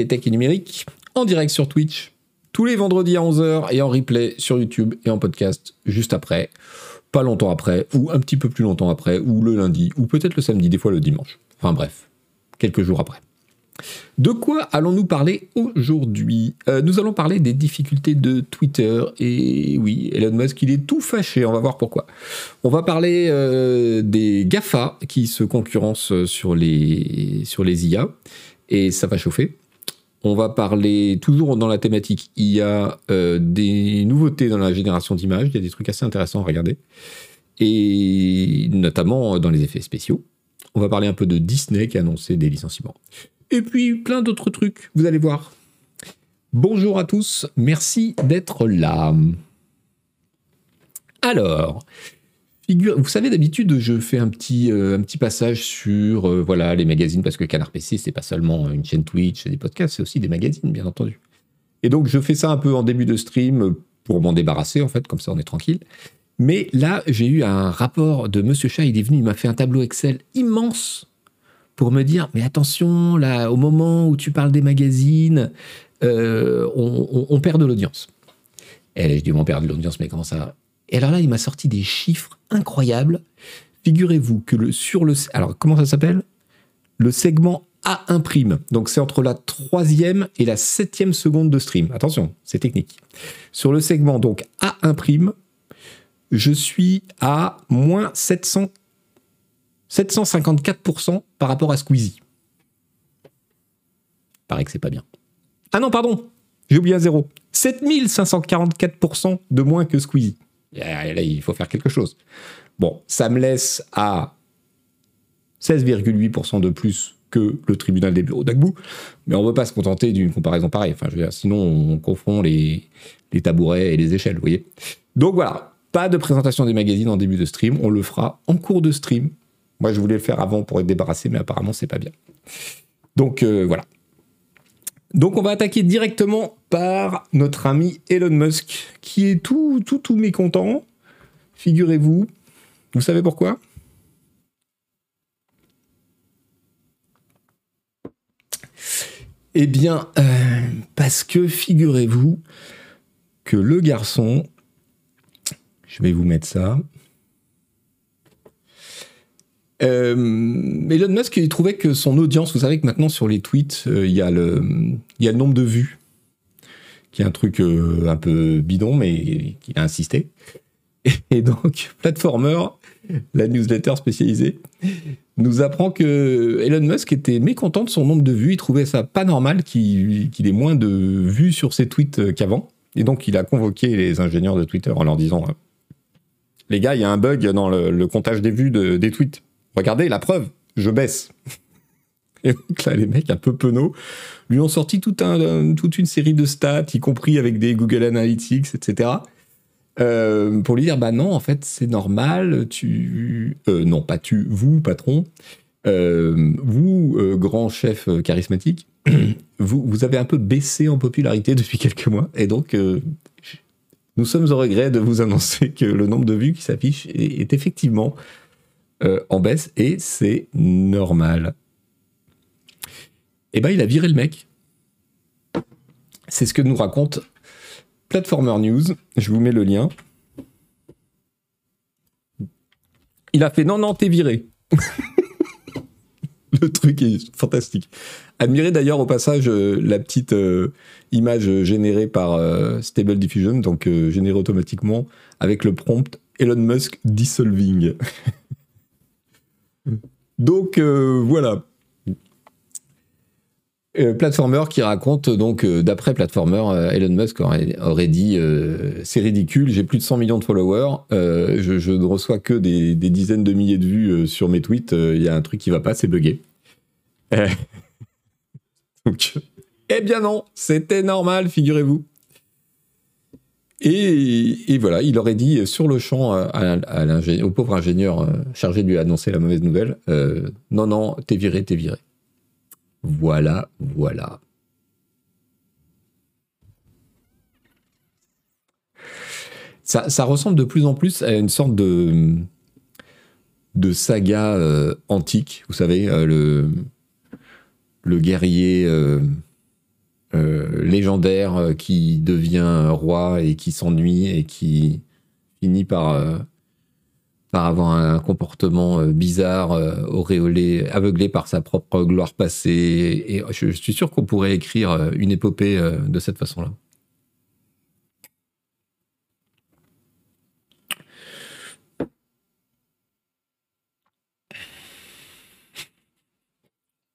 l'actualité tech et numérique en direct sur Twitch tous les vendredis à 11h et en replay sur YouTube et en podcast juste après, pas longtemps après, ou un petit peu plus longtemps après, ou le lundi, ou peut-être le samedi, des fois le dimanche. Enfin bref, quelques jours après. De quoi allons-nous parler aujourd'hui? Euh, Nous allons parler des difficultés de Twitter. Et oui, Elon Musk, il est tout fâché. On va voir pourquoi. On va parler euh, des GAFA qui se concurrencent sur les, sur les IA. Et ça va chauffer. On va parler toujours dans la thématique IA euh, des nouveautés dans la génération d'images. Il y a des trucs assez intéressants à regarder. Et notamment dans les effets spéciaux. On va parler un peu de Disney qui a annoncé des licenciements. Et puis plein d'autres trucs, vous allez voir. Bonjour à tous, merci d'être là. Alors, vous savez d'habitude je fais un petit, euh, passage sur euh, les magazines parce que Canard PC c'est pas seulement une chaîne Twitch et des podcasts, c'est aussi des magazines bien entendu. Et donc je fais ça un peu en début de stream pour m'en débarrasser en fait, comme ça on est tranquille. Mais là j'ai eu un rapport de Monsieur Chat, il est venu, il m'a fait un tableau Excel immense pour me dire mais attention là au moment où tu parles des magazines euh, on, perd de l'audience et je dis on perd de l'audience mais comment ça et alors là il m'a sorti des chiffres incroyables figurez-vous que sur le alors comment ça s'appelle? Le segment A1 prime donc c'est entre la troisième et la septième seconde de stream attention c'est technique sur le segment donc A1 prime je suis à moins 700 754% par rapport à Squeezie. Paraît que c'est pas bien. Ah non, pardon, j'ai oublié un zéro. 7544% de moins que Squeezie. Il faut faire quelque chose. Bon, ça me laisse à 16,8% de plus que le tribunal des bureaux d'Agbou, mais on ne veut pas se contenter d'une comparaison pareille. Enfin, je veux dire, sinon, on confond les, les tabourets et les échelles, vous voyez. Donc voilà, pas de présentation des magazines en début de stream, on le fera en cours de stream moi, je voulais le faire avant pour être débarrassé, mais apparemment, c'est pas bien. Donc euh, voilà. Donc on va attaquer directement par notre ami Elon Musk, qui est tout, tout, tout mécontent. Figurez-vous. Vous savez pourquoi? Eh bien, euh, parce que figurez-vous que le garçon, je vais vous mettre ça, euh, Elon Musk, trouvait que son audience, vous savez que maintenant sur les tweets, euh, il, y a le, nombre de vues, qui est un truc euh, un peu bidon, mais qui a insisté. Et, donc, Platformer, la newsletter spécialisée, nous apprend que Elon Musk était mécontent de son nombre de vues. Il trouvait ça pas normal qu'il ait moins de vues sur ses tweets qu'avant. Et donc, il a convoqué les ingénieurs de Twitter en leur disant Les gars, il y a un bug dans le, comptage des vues des tweets. Regardez la preuve, je baisse. Et donc là, les mecs un peu penauds lui ont sorti toute une série de stats, y compris avec des Google Analytics, etc. Euh, pour lui dire, bah non, en fait, c'est normal, tu... Euh, non, pas tu, vous, patron, euh, vous, grand chef charismatique, vous, vous avez un peu baissé en popularité depuis quelques mois, et donc nous sommes au regret de vous annoncer que le nombre de vues qui s'affiche est effectivement euh, en baisse et c'est normal. Et eh ben il a viré le mec. C'est ce que nous raconte Platformer News. Je vous mets le lien. Il a fait non, non, t'es viré. le truc est fantastique. Admirez d'ailleurs au passage euh, la petite euh, image générée par Stable Diffusion, donc générée automatiquement avec le prompt Elon Musk dissolving. Donc euh, voilà. Euh, Platformer qui raconte donc euh, d'après Platformer, Elon Musk aurait, dit c'est ridicule, j'ai plus de 100 millions de followers, je, ne reçois que des, dizaines de milliers de vues sur mes tweets, il y a un truc qui va pas, c'est donc, eh bien non, c'était normal, figurez-vous. Et, voilà, il aurait dit sur le champ au pauvre ingénieur euh, chargé de lui annoncer la mauvaise nouvelle euh, Non, non, t'es viré, t'es viré. Voilà, voilà. Ça, ressemble de plus en plus à une sorte de, saga euh, antique, vous savez, le guerrier légendaire qui devient roi et qui s'ennuie et qui finit par par avoir un comportement euh, bizarre, euh, auréolé, aveuglé par sa propre gloire passée. Et je, suis sûr qu'on pourrait écrire euh, une épopée de cette façon-là.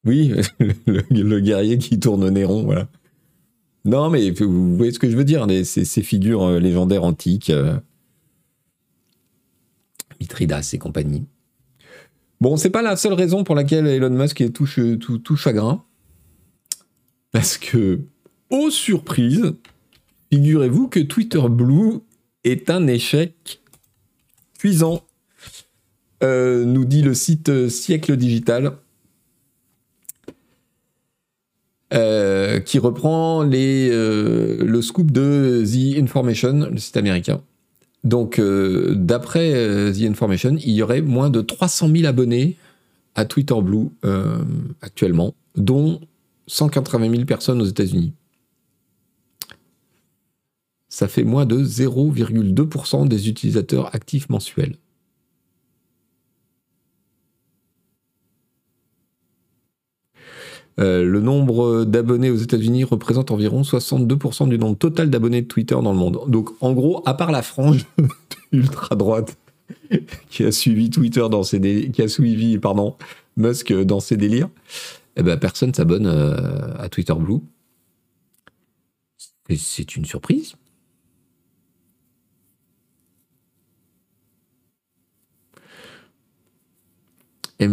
Oui, le, guerrier qui tourne Néron, voilà. Non, mais vous voyez ce que je veux dire, ces, figures légendaires antiques. Mitridas et compagnie. Bon, c'est pas la seule raison pour laquelle Elon Musk est tout, chagrin. Parce que, aux surprises, figurez-vous que Twitter Blue est un échec cuisant, euh, nous dit le site Siècle Digital. Euh, qui reprend euh, le scoop de The Information, le site américain. Donc, euh, d'après The Information, il y aurait moins de 300 000 abonnés à Twitter Blue actuellement, dont 180 000 personnes aux États-Unis. Ça fait moins de 0,2% des utilisateurs actifs mensuels. Euh, le nombre d'abonnés aux États-Unis représente environ 62% du nombre total d'abonnés de Twitter dans le monde. Donc, en gros, à part la frange ultra droite qui a suivi Twitter dans ses qui a suivi pardon Musk dans ses délires, eh ben personne s'abonne euh, à Twitter Blue. C'est une surprise.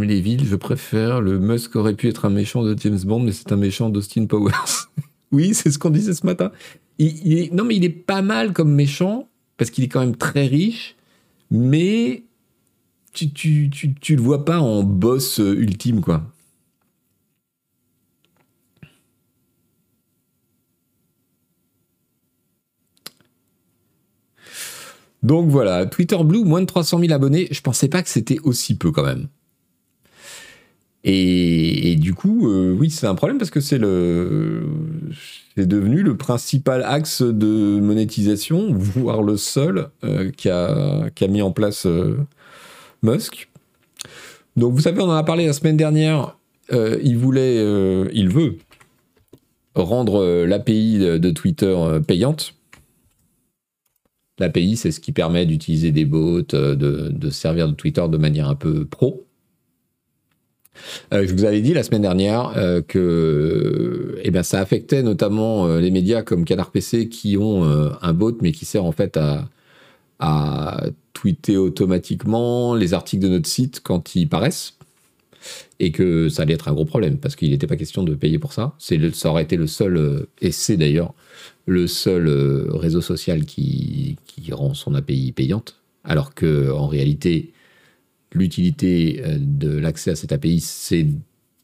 Les villes, je préfère. Le Musk aurait pu être un méchant de James Bond, mais c'est un méchant d'Austin Powers. oui, c'est ce qu'on disait ce matin. Il, non, mais il est pas mal comme méchant, parce qu'il est quand même très riche, mais tu, tu, tu, tu le vois pas en boss euh, ultime, quoi. Donc voilà, Twitter Blue, moins de 300 000 abonnés. Je pensais pas que c'était aussi peu quand même. Et, du coup, euh, oui, c'est un problème parce que c'est le, c'est devenu le principal axe de monétisation, voire le seul euh, qui, a, qui, a, mis en place euh, Musk. Donc, vous savez, on en a parlé la semaine dernière. il voulait, il veut rendre l'API de Twitter payante. L'API, c'est ce qui permet d'utiliser des bots, de servir de Twitter de manière un peu pro. Euh, je vous avais dit la semaine dernière euh, que eh ben, ça affectait notamment euh, les médias comme Canard PC qui ont un bot mais qui sert en fait à, tweeter automatiquement les articles de notre site quand ils paraissent et que ça allait être un gros problème parce qu'il n'était pas question de payer pour ça. C'est ça aurait été le seul, et c'est d'ailleurs le seul réseau social qui, qui, rend son API payante, alors que en réalité, l'utilité euh, de l'accès à cette API, c'est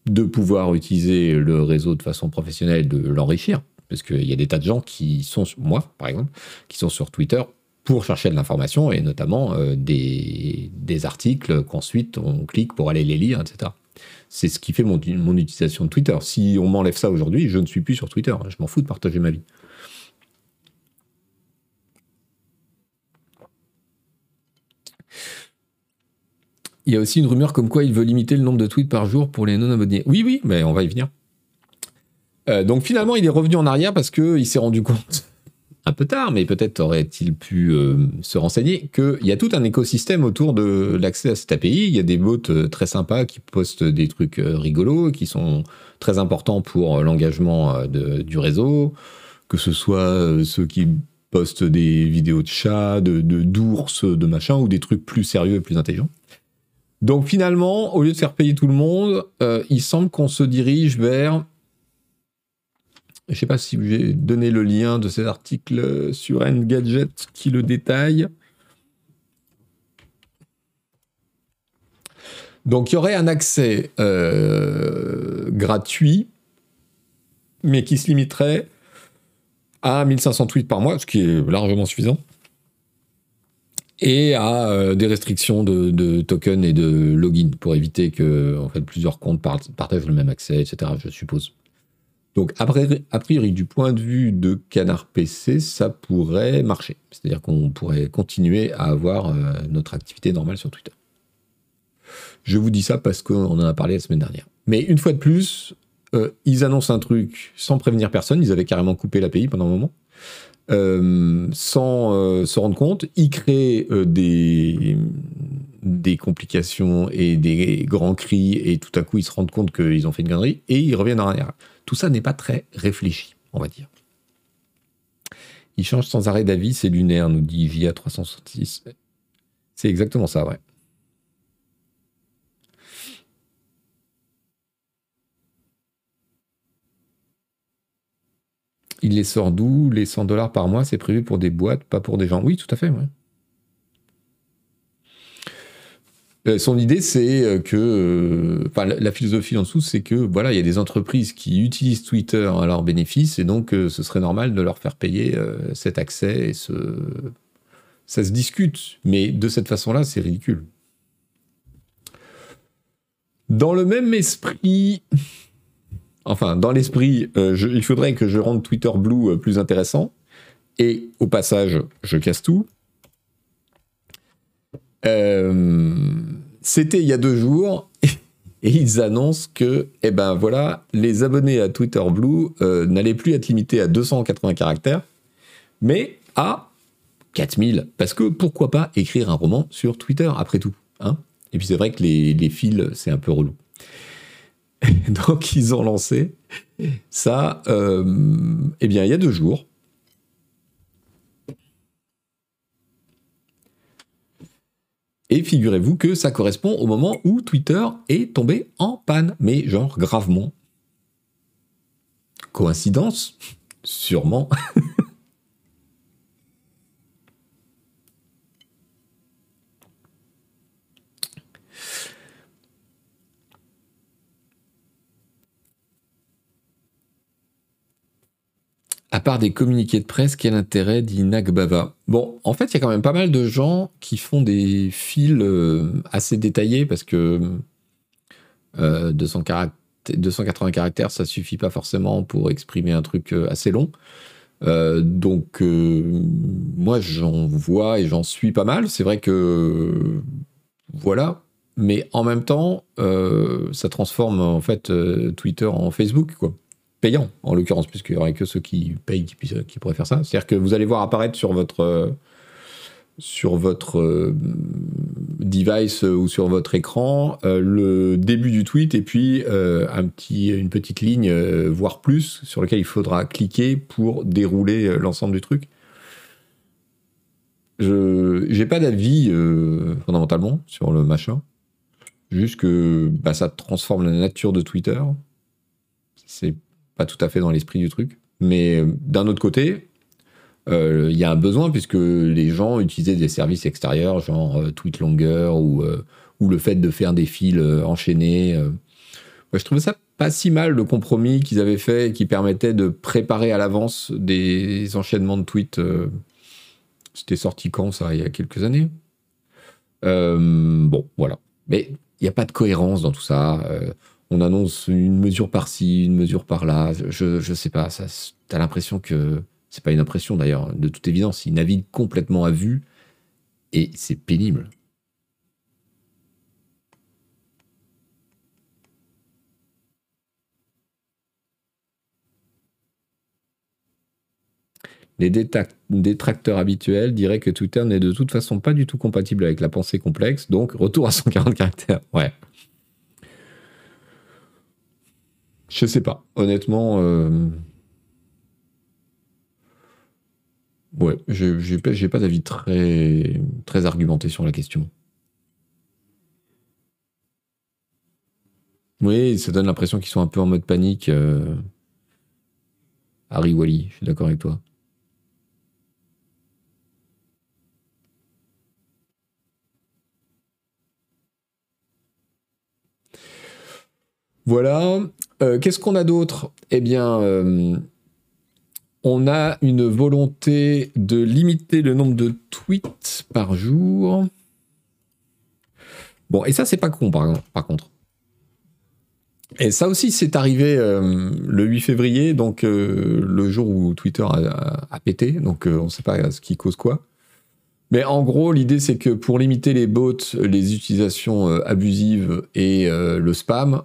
de pouvoir utiliser le réseau de façon professionnelle, de l'enrichir. Parce qu'il y a des tas de gens qui sont, moi par exemple, qui sont sur Twitter pour chercher de l'information et notamment euh, des, articles qu'ensuite on clique pour aller les lire, etc. C'est ce qui fait mon, mon utilisation de Twitter. Si on m'enlève ça aujourd'hui, je ne suis plus sur Twitter. Je m'en fous de partager ma vie. Il y a aussi une rumeur comme quoi il veut limiter le nombre de tweets par jour pour les non-abonnés. Oui, oui, mais on va y venir. Euh, donc finalement, il est revenu en arrière parce qu'il s'est rendu compte, un peu tard, mais peut-être aurait-il pu euh, se renseigner, qu'il y a tout un écosystème autour de l'accès à cette API. Il y a des bots euh, très sympas qui postent des trucs rigolos, qui sont très importants pour l'engagement du réseau, que ce soit ceux qui postent des vidéos de chats, de d'ours, de, de machin, ou des trucs plus sérieux et plus intelligents. Donc finalement, au lieu de faire payer tout le monde, euh, il semble qu'on se dirige vers... Je ne sais pas si j'ai donné le lien de cet article sur Engadget qui le détaille. Donc il y aurait un accès euh, gratuit, mais qui se limiterait à 1500 tweets par mois, ce qui est largement suffisant et à euh, des restrictions de, tokens et de login pour éviter que en fait, plusieurs comptes partagent le même accès, etc. Je suppose. Donc, a priori, du point de vue de Canard PC, ça pourrait marcher. C'est-à-dire qu'on pourrait continuer à avoir euh, notre activité normale sur Twitter. Je vous dis ça parce qu'on en a parlé la semaine dernière. Mais une fois de plus, euh, ils annoncent un truc sans prévenir personne. Ils avaient carrément coupé l'API pendant un moment. Euh, sans se rendre compte, ils créent des, des complications et des grands cris, et tout à coup ils se rendent compte qu'ils ont fait une connerie, et ils reviennent en arrière. Tout ça n'est pas très réfléchi, on va dire. Il change sans arrêt d'avis, c'est lunaire, nous dit VIA 366. C'est exactement ça, ouais. Il les sort d'où? Les 100 dollars par mois, c'est prévu pour des boîtes, pas pour des gens. Oui, tout à fait. Euh, son idée, c'est euh, que, euh, enfin, la philosophie en dessous, c'est que voilà, il y a des entreprises qui utilisent Twitter à leur bénéfice, et donc ce serait normal de leur faire payer cet accès. Et ce... Ça se discute, mais de cette façon-là, c'est ridicule. Dans le même esprit, enfin, dans l'esprit, il faudrait que je rende Twitter Blue plus intéressant. Et au passage, je casse tout. Euh, c'était il y a deux jours. Et ils annoncent que, eh ben voilà, les abonnés à Twitter Blue euh, n'allaient plus être limités à 280 caractères, mais à 4000. Parce que pourquoi pas écrire un roman sur Twitter, après tout hein? Et puis c'est vrai que les fils, c'est un peu relou. Donc ils ont lancé ça, euh, eh bien il y a deux jours. Et figurez-vous que ça correspond au moment où Twitter est tombé en panne, mais genre gravement. Coïncidence Sûrement. À part des communiqués de presse, quel intérêt dit Nagbava? Bon, en fait, il y a quand même pas mal de gens qui font des fils euh, assez détaillés parce que 200 euh, 280 caractères, ça suffit pas forcément pour exprimer un truc euh, assez long. donc, moi, j'en vois et j'en suis pas mal. C'est vrai que voilà, mais en même temps, ça transforme en fait Twitter en Facebook, quoi payant, en l'occurrence, puisqu'il n'y aurait que ceux qui payent qui, pourraient faire ça. C'est-à-dire que vous allez voir apparaître sur votre, euh, sur votre euh, device euh, ou sur votre écran le début du tweet et puis un petit, une petite ligne, voire plus, sur laquelle il faudra cliquer pour dérouler l'ensemble du truc. Je n'ai pas d'avis fondamentalement sur le machin. Juste que bah, ça transforme la nature de Twitter. C'est pas tout à fait dans l'esprit du truc. Mais euh, d'un autre côté, euh, il y a un besoin puisque les gens utilisaient des services extérieurs, genre euh, tweet longueur ou, ou le fait de faire des fils enchaînés. je trouvais ça pas si mal le compromis qu'ils avaient fait qui permettait de préparer à l'avance des enchaînements de tweets. C'était sorti quand ça Il y a quelques années. bon, voilà. Mais il n'y a pas de cohérence dans tout ça on annonce une mesure par-ci, une mesure par-là. Je, je sais pas, t'as l'impression que c'est pas une impression d'ailleurs, de toute évidence, il navigue complètement à vue et c'est pénible. Les détracteurs habituels diraient que Twitter n'est de toute façon pas du tout compatible avec la pensée complexe, donc retour à 140 caractères. Ouais. Je sais pas. Honnêtement, euh... ouais, j'ai pas, pas d'avis très, argumenté sur la question. Oui, ça donne l'impression qu'ils sont un peu en mode panique. Euh... Harry Wally, je suis d'accord avec toi. Voilà. Euh, qu'est-ce qu'on a d'autre? Eh bien, euh, on a une volonté de limiter le nombre de tweets par jour. Bon, et ça, c'est pas con, par, contre. Et ça aussi, c'est arrivé euh, le 8 février, donc le jour où Twitter a, pété. Donc on ne sait pas ce qui cause quoi. Mais en gros, l'idée, c'est que pour limiter les bots, les utilisations abusives et le spam,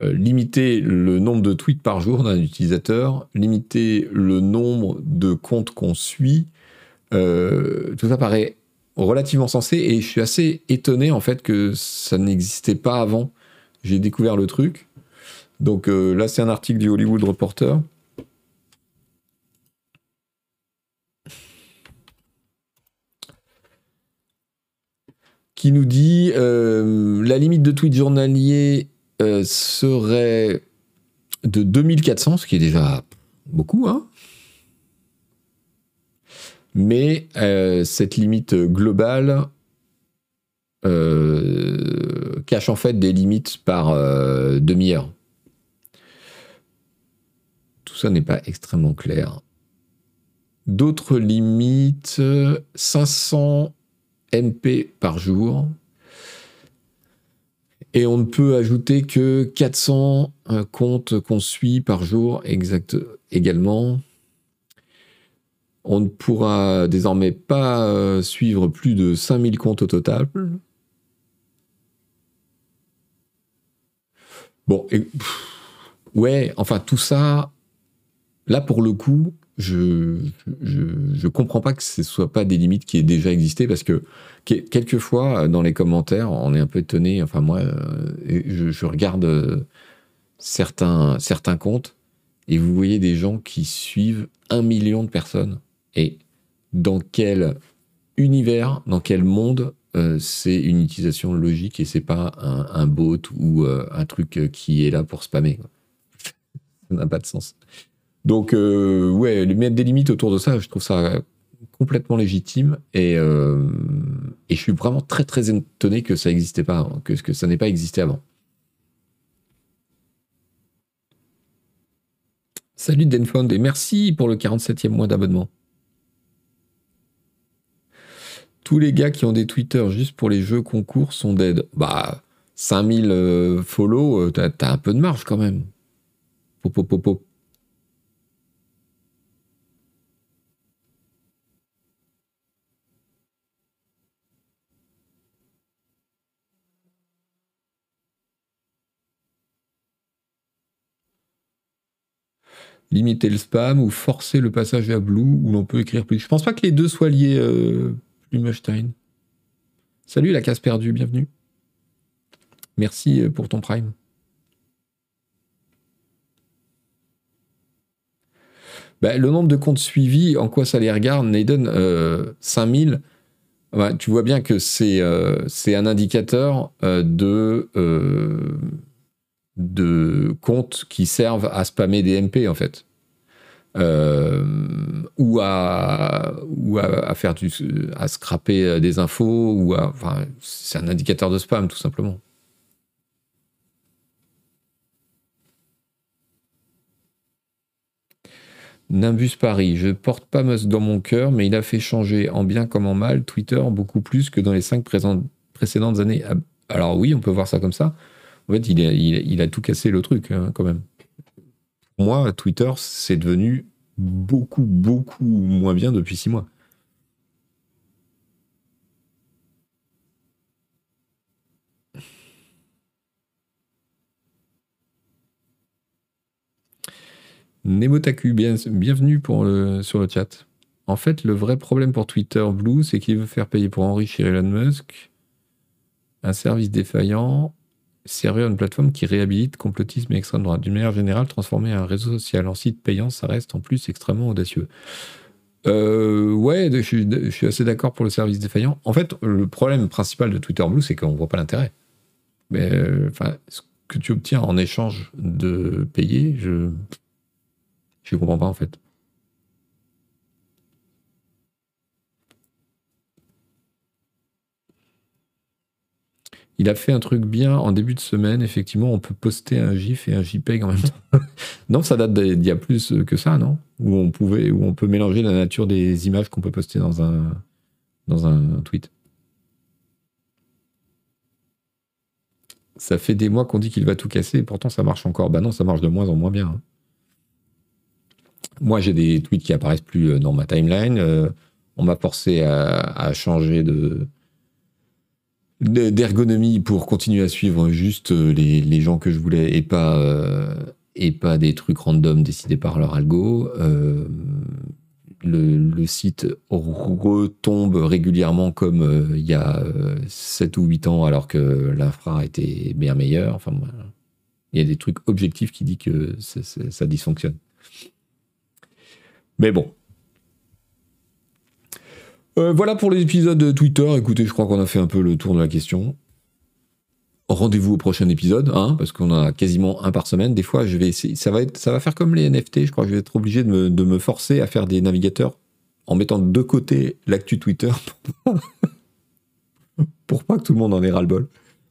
limiter le nombre de tweets par jour d'un utilisateur, limiter le nombre de comptes qu'on suit, tout ça paraît relativement sensé et je suis assez étonné en fait que ça n'existait pas avant. J'ai découvert le truc. Donc euh, là, c'est un article du Hollywood Reporter. Qui nous dit euh, la limite de tweets journaliers euh, serait de 2400, ce qui est déjà beaucoup, hein mais euh, cette limite globale euh, cache en fait des limites par demi-heure. Tout ça n'est pas extrêmement clair. D'autres limites, 500 MP par jour. Et on ne peut ajouter que 400 comptes qu'on suit par jour exact, également. On ne pourra désormais pas euh, suivre plus de 5000 comptes au total. Bon, ouais, enfin tout ça, là pour le coup, je, je, comprends pas que ce soit pas des limites qui aient déjà existé parce que quelquefois dans les commentaires, on est un peu étonné. Enfin moi, euh, je, regarde euh, certains certains comptes et vous voyez des gens qui suivent un million de personnes et dans quel univers, dans quel monde euh, c'est une utilisation logique et c'est pas un, bot ou un truc qui est là pour spammer. ça n'a pas de sens. Donc, euh, ouais, mettre des limites autour de ça, je trouve ça complètement légitime et, et je suis vraiment très très étonné que ça n'existait pas, que, que ça n'ait pas existé avant. Salut Denfond et merci pour le 47e mois d'abonnement. tous les gars qui ont des Twitter juste pour les jeux concours sont dead. Bah, 5000 euh, follow, euh, t'as, un peu de marge quand même. Pop, Limiter le spam ou forcer le passage à Blue où l'on peut écrire plus. Je pense pas que les deux soient liés. Euh, Salut la casse perdue, bienvenue. Merci euh, pour ton prime. Bah, le nombre de comptes suivis, en quoi ça les regarde Naden, euh, 5000. Bah, tu vois bien que c'est euh, un indicateur euh, de, de comptes qui servent à spammer des MP en fait. Euh, ou à ou faire du à scraper euh, des infos ou à c'est un indicateur de spam tout simplement. Nimbus Paris, je porte pas Musk dans mon cœur, mais il a fait changer en bien comme en mal Twitter beaucoup plus que dans les cinq précédentes années. Ah, alors oui, on peut voir ça comme ça. En fait, il a, tout cassé le truc hein, quand même moi, Twitter, c'est devenu beaucoup, beaucoup moins bien depuis six mois. Nemotaku, bienvenue pour sur le chat. En fait, le vrai problème pour Twitter Blue, c'est qu'il veut faire payer pour enrichir Elon Musk un service défaillant servir une plateforme qui réhabilite complotisme et extrême droite. D'une manière générale, transformer un réseau social en site payant, ça reste en plus extrêmement audacieux. Euh, ouais, je suis, assez d'accord pour le service défaillant. En fait, le problème principal de Twitter Blue, c'est qu'on ne voit pas l'intérêt. Mais euh, ce que tu obtiens en échange de payer, je ne comprends pas en fait. Il a fait un truc bien en début de semaine. Effectivement, on peut poster un GIF et un JPEG en même temps. non, ça date d'il y a plus que ça, non? Où on pouvait, où on peut mélanger la nature des images qu'on peut poster dans un tweet. Ça fait des mois qu'on dit qu'il va tout casser et pourtant ça marche encore. Bah non, ça marche de moins en moins bien. Hein. Moi, j'ai des tweets qui apparaissent plus euh, dans ma timeline. Euh, on m'a forcé à, changer de d'ergonomie pour continuer à suivre juste euh, les, gens que je voulais et pas et pas des trucs random décidés par leur algo. le, site retombe régulièrement comme il y a 7 ou 8 ans alors que l'infra était bien meilleur. Enfin, il y a des trucs objectifs qui disent que ça dysfonctionne. Mais bon. Euh, voilà pour les épisodes de Twitter. Écoutez, je crois qu'on a fait un peu le tour de la question. Rendez-vous au prochain épisode, hein, parce qu'on a quasiment un par semaine. Des fois, je vais essayer. Ça va, être, ça va faire comme les NFT. Je crois que je vais être obligé de me, de me forcer à faire des navigateurs en mettant de côté l'actu Twitter pour pas, pas que tout le monde en ait ras-le-bol.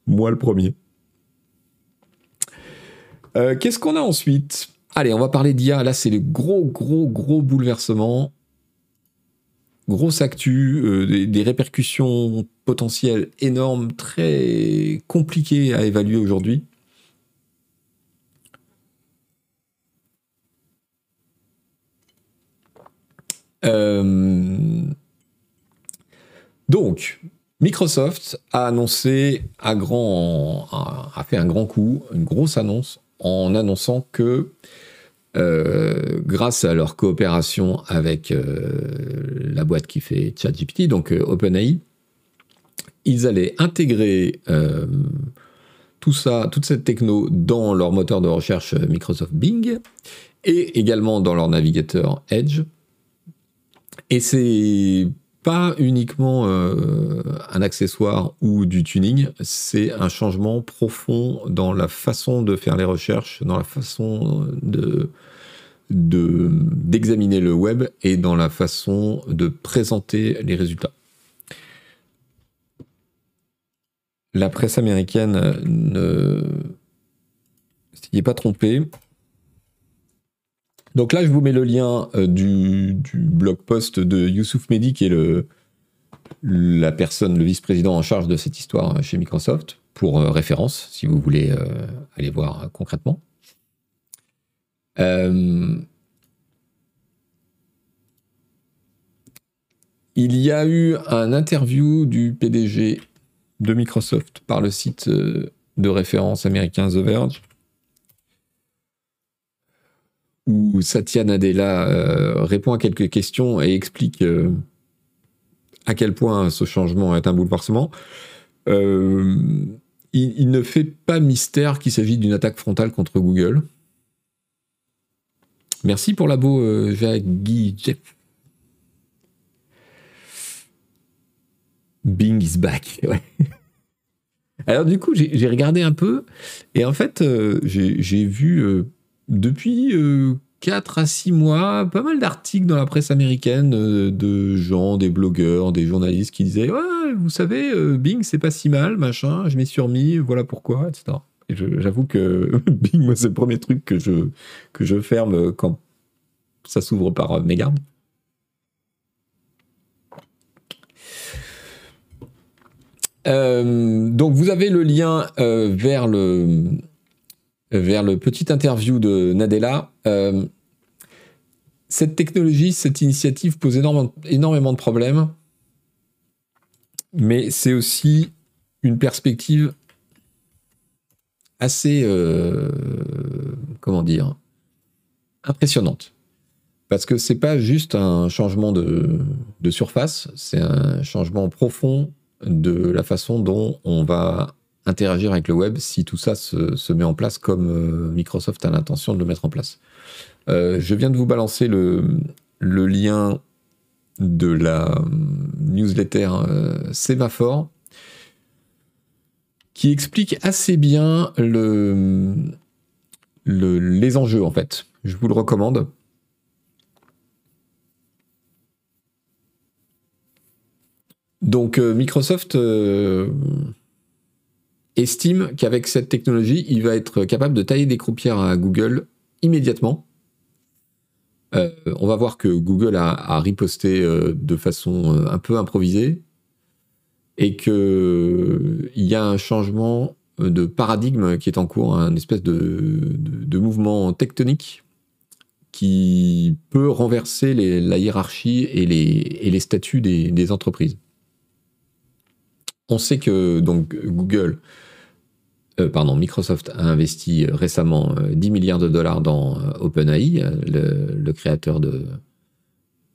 Moi, le premier. Euh, qu'est-ce qu'on a ensuite? Allez, on va parler d'IA. Là, c'est le gros, gros, gros bouleversement. Grosse actu, euh, des, répercussions potentielles énormes, très compliquées à évaluer aujourd'hui. Euh, donc, Microsoft a annoncé a fait un grand coup, une grosse annonce en annonçant que euh, grâce à leur coopération avec euh, la boîte qui fait ChatGPT, donc euh, OpenAI, ils allaient intégrer tout ça, toute cette techno dans leur moteur de recherche Microsoft Bing et également dans leur navigateur Edge. Et c'est pas uniquement euh, un accessoire ou du tuning, c'est un changement profond dans la façon de faire les recherches, dans la façon de d'examiner le web et dans la façon de présenter les résultats. La presse américaine ne s'y est pas trompée. Donc là, je vous mets le lien euh, du, blog post de Youssouf Mehdi, qui est la personne, le vice-président en charge de cette histoire chez Microsoft, pour euh, référence, si vous voulez euh, aller voir concrètement. il y a eu un interview du PDG de Microsoft par le site de référence américain The Verge où Satya Nadella euh, répond à quelques questions et explique euh, à quel point ce changement est un bouleversement. Euh, il, ne fait pas mystère qu'il s'agit d'une attaque frontale contre Google. Merci pour la beau Jaggy Jeff. Bing is back. Alors du coup, j'ai regardé un peu et en fait, j'ai vu depuis 4 euh, à 6 mois, pas mal d'articles dans la presse américaine euh, de gens, des blogueurs, des journalistes qui disaient Ouais, vous savez, euh, Bing, c'est pas si mal, machin, je m'y suis remis, voilà pourquoi, etc. Et j'avoue que Bing, moi, c'est le premier truc que je, que je ferme quand ça s'ouvre par mégarde. donc vous avez le lien vers le, vers le petit interview de Nadella. Euh, cette technologie, cette initiative pose énormément, de problèmes, mais c'est aussi une perspective assez, euh, comment dire, impressionnante. Parce que c'est pas juste un changement de, de surface, c'est un changement profond de la façon dont on va interagir avec le web si tout ça se, met en place comme euh, Microsoft a l'intention de le mettre en place. Euh, je viens de vous balancer le, lien de la euh, newsletter Sémaphore qui explique assez bien le, les enjeux en fait. Je vous le recommande. Donc Microsoft estime qu'avec cette technologie, il va être capable de tailler des croupières à Google immédiatement. Euh, on va voir que Google a, riposté euh, de façon euh, un peu improvisée et qu'il y a un changement de paradigme qui est en cours, un espèce de, mouvement tectonique qui peut renverser la hiérarchie et les, statuts des, entreprises. On sait que donc Google, euh, pardon, Microsoft a investi récemment 10 euh, milliards de dollars dans euh, OpenAI, le, créateur de,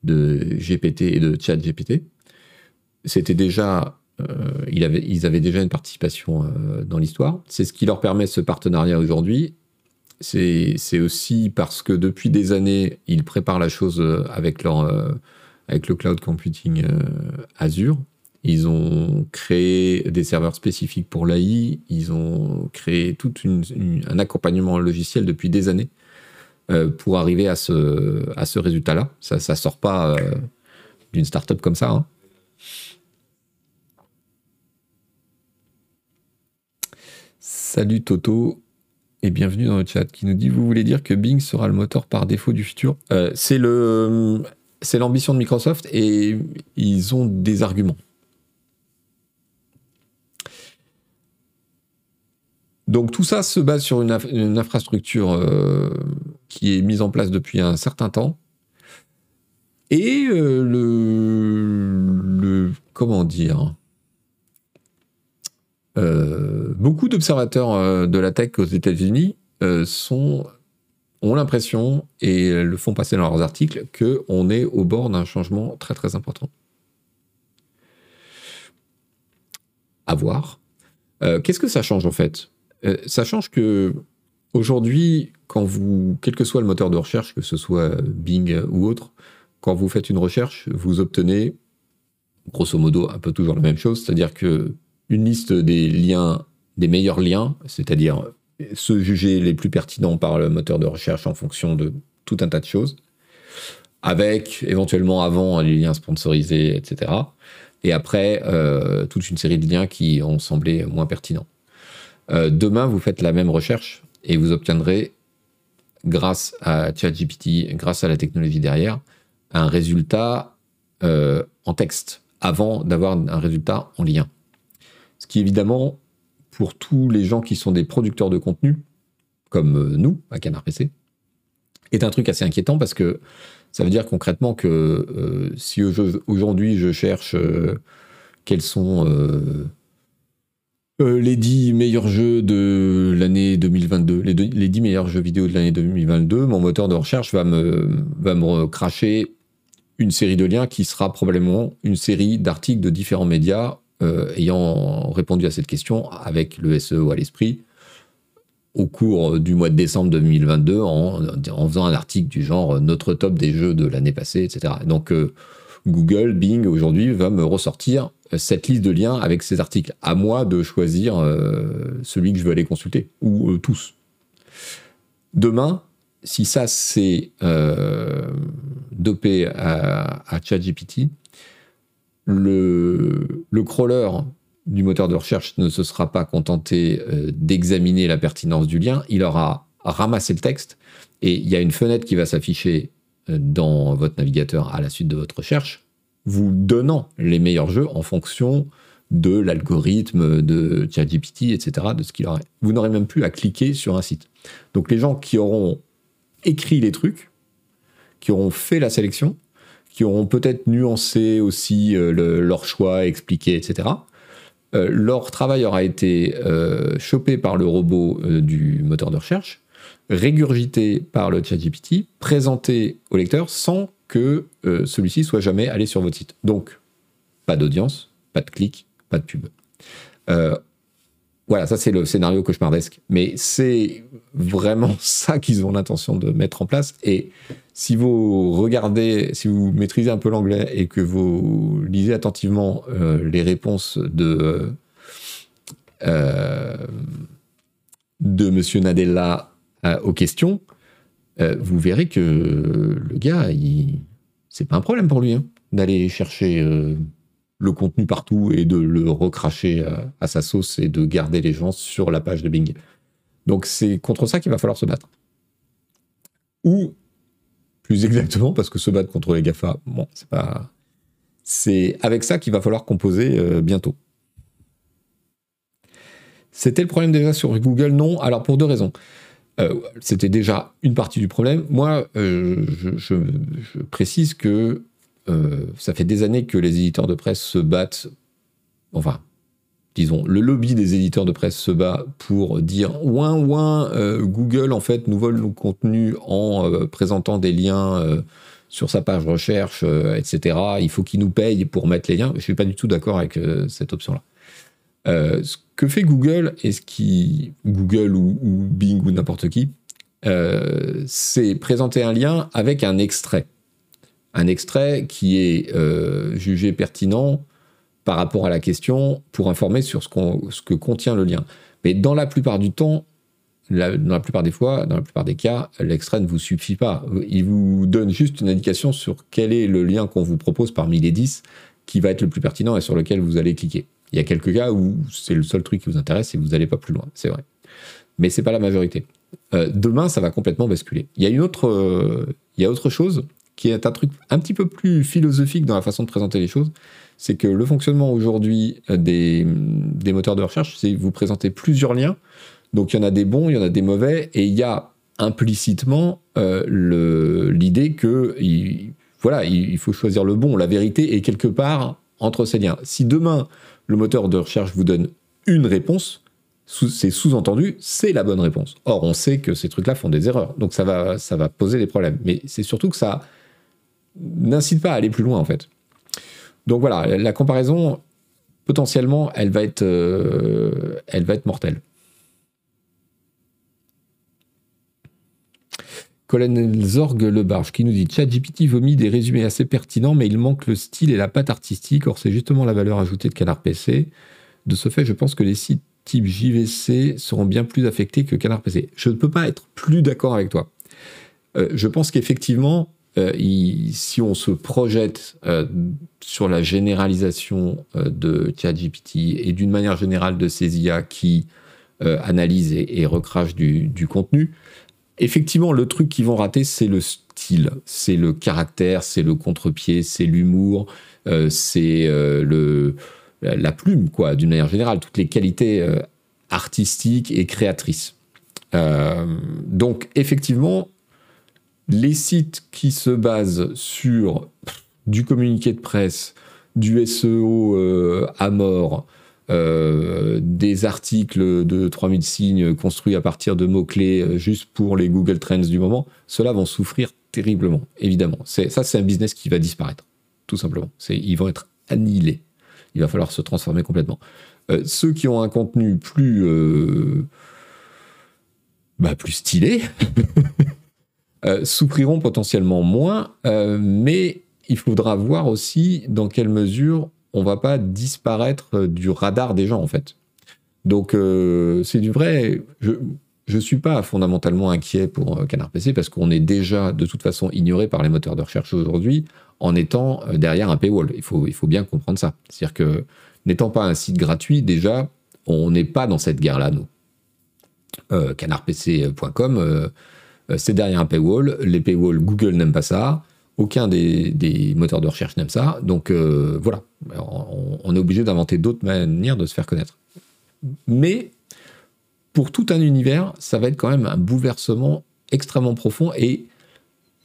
GPT et de ChatGPT. C'était déjà euh, ils avaient déjà une participation euh, dans l'histoire. C'est ce qui leur permet ce partenariat aujourd'hui. C'est aussi parce que depuis des années, ils préparent la chose euh, avec, leur, avec le cloud computing Azure. Ils ont créé des serveurs spécifiques pour l'AI. Ils ont créé tout un accompagnement logiciel depuis des années pour arriver à ce, à ce résultat-là. Ça ne sort pas d'une startup comme ça. Hein. Salut Toto et bienvenue dans le chat qui nous dit vous voulez dire que Bing sera le moteur par défaut du futur? Euh, c'est l'ambition de Microsoft et ils ont des arguments. Donc tout ça se base sur une, infrastructure euh, qui est mise en place depuis un certain temps. Et euh, le, comment dire euh, beaucoup d'observateurs de la tech aux États-Unis ont l'impression et le font passer dans leurs articles qu'on est au bord d'un changement très très important. À voir. Qu'est-ce que ça change en fait? Ça change que aujourd'hui, quand vous, quel que soit le moteur de recherche, que ce soit Bing ou autre, quand vous faites une recherche, vous obtenez grosso modo un peu toujours la même chose, c'est-à-dire que une liste des liens, des meilleurs liens, c'est-à-dire ceux jugés les plus pertinents par le moteur de recherche en fonction de tout un tas de choses, avec éventuellement avant les liens sponsorisés, etc. Et après, euh, toute une série de liens qui ont semblé moins pertinents. Euh, demain, vous faites la même recherche et vous obtiendrez, grâce à ChatGPT, grâce à la technologie derrière, un résultat euh, en texte avant d'avoir un résultat en lien. Ce qui évidemment, pour tous les gens qui sont des producteurs de contenu, comme euh, nous, à Canard PC, est un truc assez inquiétant parce que ça veut dire concrètement que si aujourd'hui je cherche quels sont les 10 meilleurs jeux de l'année 2022, les, les 10 meilleurs jeux vidéo de l'année 2022, mon moteur de recherche va me, va cracher une série de liens qui sera probablement une série d'articles de différents médias euh, ayant répondu à cette question avec le SEO à l'esprit au cours du mois de décembre 2022 en, en, faisant un article du genre euh, notre top des jeux de l'année passée, etc. Donc euh, Google, Bing aujourd'hui va me ressortir cette liste de liens avec ces articles. À moi de choisir celui que je veux aller consulter, ou tous. Demain, si ça c'est dopé à, ChatGPT, le, crawler du moteur de recherche ne se sera pas contenté euh, d'examiner la pertinence du lien, il aura ramassé le texte et il y a une fenêtre qui va s'afficher euh, dans votre navigateur à la suite de votre recherche, vous donnant les meilleurs jeux en fonction de l'algorithme de ChatGPT, etc., de ce qu'il. Vous n'aurez même plus à cliquer sur un site. Donc les gens qui auront écrit les trucs, qui auront fait la sélection, qui auront peut-être nuancé aussi euh, leur choix, expliqué, etc. Euh, leur travail aura été euh, chopé par le robot du moteur de recherche, régurgité par le ChatGPT, présenté au lecteur sans que celui-ci soit jamais allé sur votre site. Donc, pas d'audience, pas de clic, pas de pub. Voilà, ça c'est le scénario cauchemardesque. Mais c'est vraiment ça qu'ils ont l'intention de mettre en place. Et si vous regardez, si vous maîtrisez un peu l'anglais et que vous lisez attentivement euh, les réponses de, euh, de Monsieur Nadella euh, aux questions, vous verrez que le gars, c'est pas un problème pour lui hein, d'aller chercher le contenu partout et de le recracher à, sa sauce et de garder les gens sur la page de Bing. Donc c'est contre ça qu'il va falloir se battre. Ou plus exactement, parce que se battre contre les GAFA, bon, c'est pas. C'est avec ça qu'il va falloir composer euh, bientôt. C'était le problème déjà sur Google? Non. Alors pour deux raisons. Euh, c'était déjà une partie du problème. Moi, euh, je, précise que euh, ça fait des années que les éditeurs de presse se battent, enfin, disons, le lobby des éditeurs de presse se bat pour dire ouin ouin, Google en fait nous vole nos contenus en présentant des liens sur sa page recherche, etc. Il faut qu'il nous paye pour mettre les liens. Je ne suis pas du tout d'accord avec cette option-là. Euh, ce que fait Google et ce qui Google ou, Bing ou n'importe qui, euh, c'est présenter un lien avec un extrait, un extrait qui est euh, jugé pertinent par rapport à la question pour informer sur ce, que contient le lien. Mais dans la plupart du temps, dans la plupart des fois, dans la plupart des cas, l'extrait ne vous suffit pas. Il vous donne juste une indication sur quel est le lien qu'on vous propose parmi les 10 qui va être le plus pertinent et sur lequel vous allez cliquer. Il y a quelques cas où c'est le seul truc qui vous intéresse et vous n'allez pas plus loin, c'est vrai. Mais c'est pas la majorité. Euh, demain, ça va complètement basculer. Il y a une autre, euh, il y a autre chose qui est un truc un petit peu plus philosophique dans la façon de présenter les choses. C'est que le fonctionnement aujourd'hui euh, des, moteurs de recherche, c'est vous présenter plusieurs liens. Donc il y en a des bons, il y en a des mauvais, et il y a implicitement l'idée que il, voilà, il faut choisir le bon. La vérité est quelque part entre ces liens. Si demain le moteur de recherche vous donne une réponse, c'est sous-entendu, c'est la bonne réponse. Or, on sait que ces trucs-là font des erreurs, donc ça va, ça va poser des problèmes. Mais c'est surtout que ça n'incite pas à aller plus loin, en fait. Donc voilà, la comparaison, potentiellement, elle va être, euh, elle va être mortelle. Colonel Zorg Le Barge qui nous dit ChatGPT vomit des résumés assez pertinents, mais il manque le style et la patte artistique. Or, c'est justement la valeur ajoutée de Canard PC. De ce fait, je pense que les sites type JVC seront bien plus affectés que Canard PC. Je ne peux pas être plus d'accord avec toi. Euh, je pense qu'effectivement, euh, si on se projette euh, sur la généralisation de ChatGPT et d'une manière générale de ces IA qui analysent et, recrachent du contenu, effectivement, le truc qu'ils vont rater, c'est le style, c'est le caractère, c'est le contre-pied, c'est l'humour, euh, c'est euh, la plume, quoi, d'une manière générale, toutes les qualités euh, artistiques et créatrices. donc, effectivement, les sites qui se basent sur du communiqué de presse, du SEO à mort, euh, des articles de 3000 signes construits à partir de mots-clés euh, juste pour les Google Trends du moment, ceux-là vont souffrir terriblement, évidemment. Ça, c'est un business qui va disparaître, tout simplement. Ils vont être annihilés. Il va falloir se transformer complètement. Euh, ceux qui ont un contenu plus, bah, plus stylé souffriront potentiellement moins, mais il faudra voir aussi dans quelle mesure on va pas disparaître euh, du radar des gens en fait. Donc euh, c'est du vrai. Je je suis pas fondamentalement inquiet pour euh, Canard PC parce qu'on est déjà de toute façon ignoré par les moteurs de recherche aujourd'hui en étant derrière un paywall. Il faut il faut bien comprendre ça. C'est-à-dire que n'étant pas un site gratuit déjà, on n'est pas dans cette guerre là nous. canardpc.com c'est derrière un paywall. Les paywalls, Google n'aime pas ça. Aucun des, moteurs de recherche n'aime ça. Donc euh, voilà, on, est obligé d'inventer d'autres manières de se faire connaître. Mais pour tout un univers, ça va être quand même un bouleversement extrêmement profond et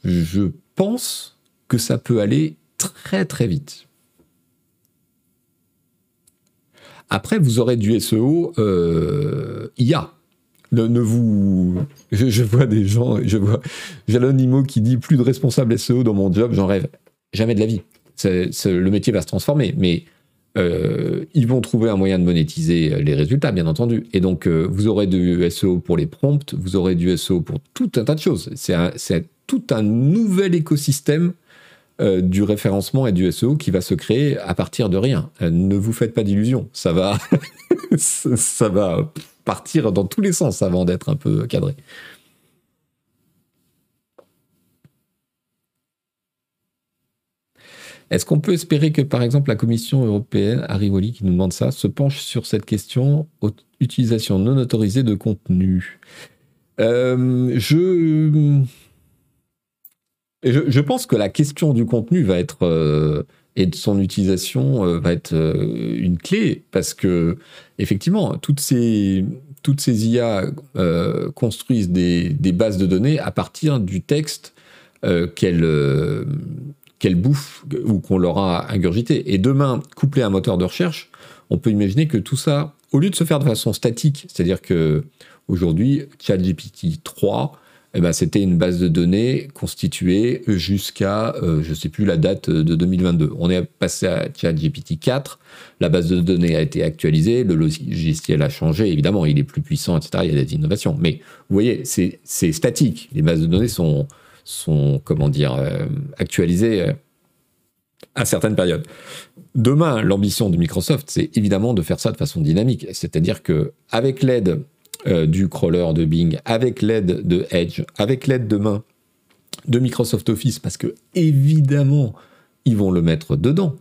je pense que ça peut aller très très vite. Après, vous aurez du SEO euh, IA. Ne, vous. Je, vois des gens, je vois Jalonimo qui dit plus de responsable SEO dans mon job, j'en rêve. Jamais de la vie. le métier va se transformer, mais euh, ils vont trouver un moyen de monétiser les résultats, bien entendu. Et donc, euh, vous aurez du SEO pour les prompts, vous aurez du SEO pour tout un tas de choses. C'est tout un nouvel écosystème euh, du référencement et du SEO qui va se créer à partir de rien. ne vous faites pas d'illusions, ça va, ça va partir dans tous les sens avant d'être un peu cadré. Est-ce qu'on peut espérer que, par exemple, la Commission européenne, Arrivoli qui nous demande ça, se penche sur cette question utilisation non autorisée de contenu? Euh, Je je, pense que la question du contenu va être euh, et de son utilisation euh, va être euh, une clé parce que effectivement toutes ces toutes ces IA construisent des, des, bases de données à partir du texte qu'elles qu'elles bouffent ou qu'on leur a ingurgité. Et demain, couplé à un moteur de recherche, on peut imaginer que tout ça, au lieu de se faire de façon statique, c'est-à-dire que aujourd'hui, ChatGPT 3 eh ben, c'était une base de données constituée jusqu'à, euh, je ne sais plus la date de 2022. On est passé à ChatGPT 4, la base de données a été actualisée, le logiciel a changé, évidemment, il est plus puissant, etc. Il y a des innovations. Mais vous voyez, c'est statique. Les bases de données sont, comment dire, euh, actualisées euh, à certaines périodes. Demain, l'ambition de Microsoft, c'est évidemment de faire ça de façon dynamique. C'est-à-dire que avec l'aide euh, du crawler de Bing, avec l'aide de Edge, avec l'aide demain de Microsoft Office, parce que évidemment, ils vont le mettre dedans.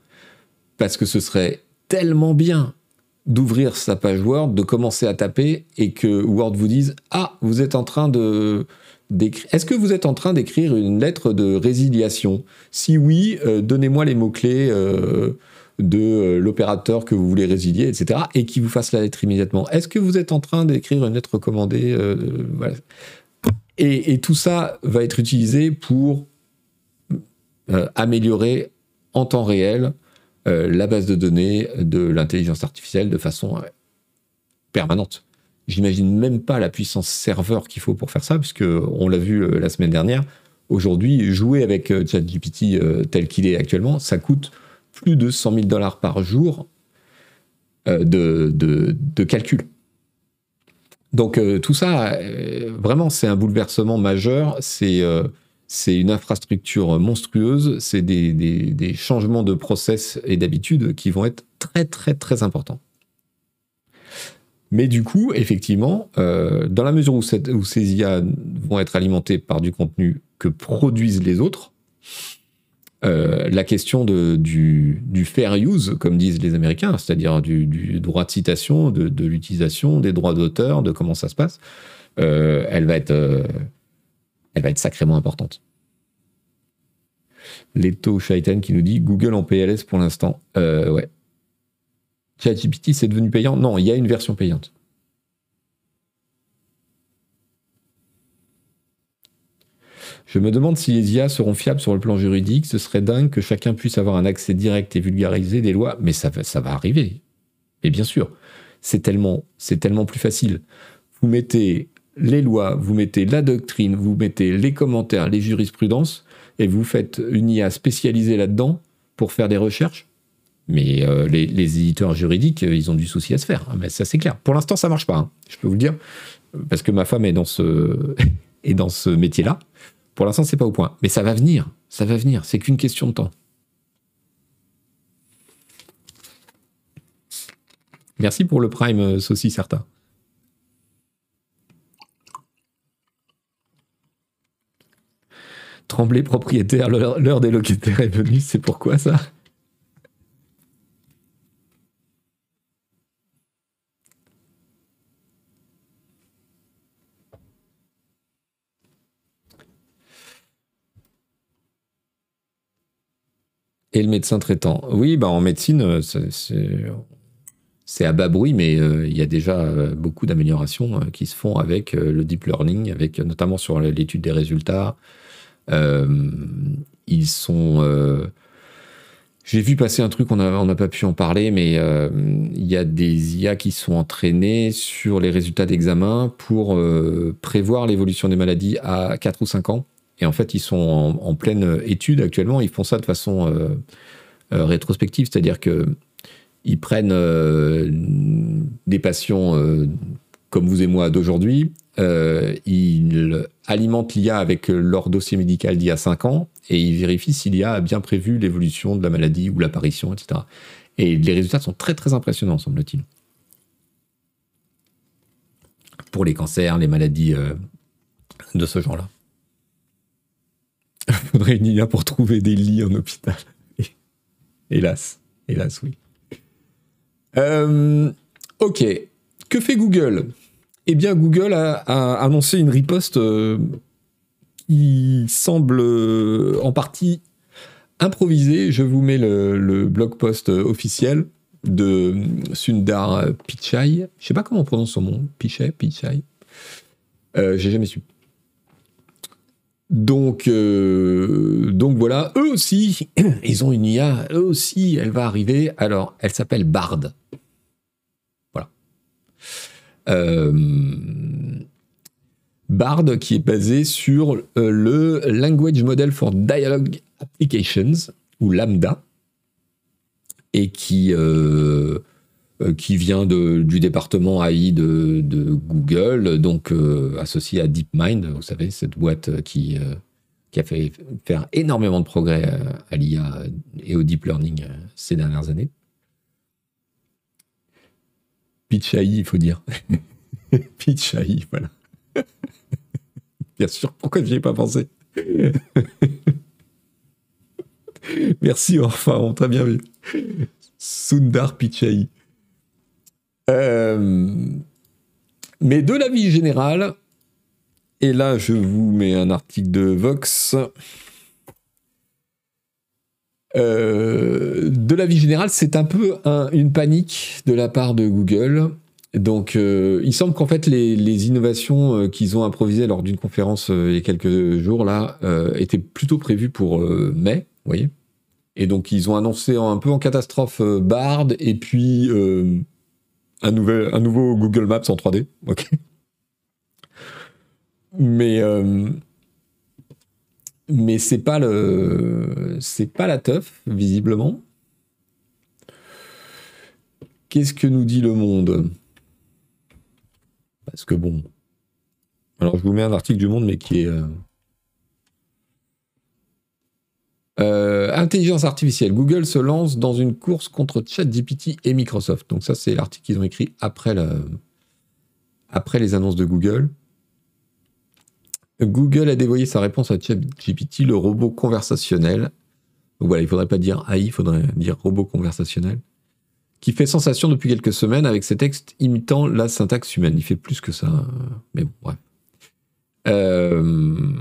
Parce que ce serait tellement bien d'ouvrir sa page Word, de commencer à taper et que Word vous dise Ah, vous êtes en train de. Est-ce que vous êtes en train d'écrire une lettre de résiliation? Si oui, euh, donnez-moi les mots-clés. Euh, de euh, l'opérateur que vous voulez résilier, etc., et qui vous fasse la lettre immédiatement. Est-ce que vous êtes en train d'écrire une lettre recommandée euh, et, tout ça va être utilisé pour euh, améliorer en temps réel la base de données de l'intelligence artificielle de façon permanente. J'imagine même pas la puissance serveur qu'il faut pour faire ça, puisque on l'a vu la semaine dernière. Aujourd'hui, jouer avec ChatGPT tel qu'il est actuellement, ça coûte plus de 100 000 dollars par jour euh, de, calcul. Donc euh, tout ça, euh, vraiment, c'est un bouleversement majeur. C'est c'est une infrastructure monstrueuse. C'est des, des, changements de process et d'habitude qui vont être très très très importants. Mais du coup, effectivement, dans la mesure où, cette, où, ces IA vont être alimentées par du contenu que produisent les autres, euh, la question du, fair use, comme disent les Américains, c'est-à-dire du, droit de citation, de, l'utilisation des droits d'auteur, de comment ça se passe, euh, elle, va être, euh, elle va être sacrément importante. Leto Shaiten qui nous dit Google en PLS pour l'instant. ouais. ChatGPT, c'est devenu payant? Non, il y a une version payante. Je me demande si les IA seront fiables sur le plan juridique. Ce serait dingue que chacun puisse avoir un accès direct et vulgarisé des lois, mais ça, va arriver. Et bien sûr, c'est tellement, plus facile. Vous mettez les lois, vous mettez la doctrine, vous mettez les commentaires, les jurisprudences, et vous faites une IA spécialisée là-dedans pour faire des recherches. Mais euh, les, éditeurs juridiques, euh, ils ont du souci à se faire. Mais ça, c'est clair. Pour l'instant, ça marche pas. Hein. Je peux vous le dire, parce que ma femme est dans ce métier-là. Pour l'instant, c'est pas au point. Mais ça va venir. Ça va venir. C'est qu'une question de temps. Merci pour le prime, euh, Saucy certain. Tremblay propriétaire, l'heure des locataires est venue, c'est pourquoi ça? Et le médecin traitant. Oui, bah en médecine, euh, c'est à bas bruit, mais euh, il y a déjà euh, beaucoup d'améliorations qui se font avec le deep learning, avec notamment sur l'étude des résultats. ils sont. J'ai vu passer un truc, on n'a pas pu en parler, mais il y a des IA qui sont entraînées sur les résultats d'examen pour prévoir l'évolution des maladies à 4 ou 5 ans. Et en fait, ils sont en, pleine étude actuellement. Ils font ça de façon euh, euh, rétrospective, c'est-à-dire que ils prennent euh, des patients comme vous et moi d'aujourd'hui, ils alimentent l'IA avec leur dossier médical d'il y a 5 ans et ils vérifient si l'IA a bien prévu l'évolution de la maladie ou l'apparition, etc. Et les résultats sont très très impressionnants, semble-t-il. Pour les cancers, les maladies de ce genre-là. Faudrait une IA pour trouver des lits en hôpital. hélas, hélas, oui. Euh, ok, que fait Google? Eh bien, Google a, annoncé une riposte euh, qui semble en partie improvisé. Je vous mets le, blog post officiel de Sundar Pichai. Je sais pas comment on prononce son nom. Pichai, Pichai. Euh, J'ai jamais su. Donc, euh, donc voilà, eux aussi, ils ont une IA, eux aussi, elle va arriver. Alors, elle s'appelle Bard. Voilà. Euh, Bard qui est basé sur euh, le Language Model for Dialogue Applications, ou Lambda, et qui, qui vient du département AI de, Google, donc associé à DeepMind, vous savez, cette boîte qui, qui a fait faire énormément de progrès à l'IA et au deep learning ces dernières années. Pitch AI, il faut dire. Pitch AI, voilà. Bien sûr, pourquoi n'y ai pas pensé? Merci Orpha, on t'a bien vu. Sundar Pichai. Euh, mais de la vie générale, et là je vous mets un article de Vox. Euh, de la vie générale, c'est un peu une panique de la part de Google donc, euh, il semble qu'en fait, les, innovations qu'ils ont improvisées lors d'une conférence il y a quelques jours là étaient plutôt prévues pour mai, vous voyez. Et donc, ils ont annoncé un peu en catastrophe Bard et puis un, nouveau Google Maps en 3D. Ok. Mais mais c'est pas le c'est pas la teuf visiblement. Qu'est-ce que nous dit le monde? Parce que bon. Alors, je vous mets un article du Monde, mais qui est. Euh, euh, intelligence artificielle. Google se lance dans une course contre ChatGPT et Microsoft. Donc, ça, c'est l'article qu'ils ont écrit après, les annonces de Google. Google a dévoyé sa réponse à ChatGPT, le robot conversationnel. Donc voilà, il ne faudrait pas dire AI, il faudrait dire robot conversationnel qui fait sensation depuis quelques semaines avec ses textes imitant la syntaxe humaine. Il fait plus que ça, mais bon, bref. Euh,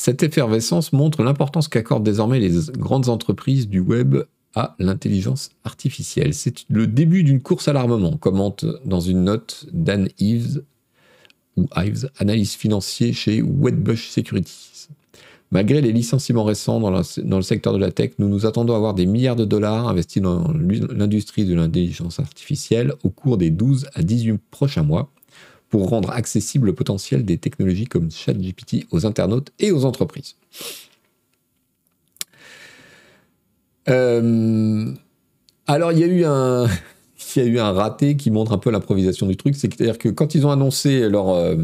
cette effervescence montre l'importance qu'accordent désormais les grandes entreprises du web à l'intelligence artificielle. C'est le début d'une course à l'armement, commente dans une note Dan Ives, ou Ives, analyse financier chez Wedbush Security. Malgré les licenciements récents dans, le secteur de la tech, nous nous attendons à avoir des milliards de dollars investis dans l'industrie de l'intelligence artificielle au cours des 12 à 18 prochains mois pour rendre accessible le potentiel des technologies comme ChatGPT aux internautes et aux entreprises. Euh, alors, il y a eu un. Raté qui montre un peu l'improvisation du truc. C'est-à-dire que quand ils ont annoncé leur, euh,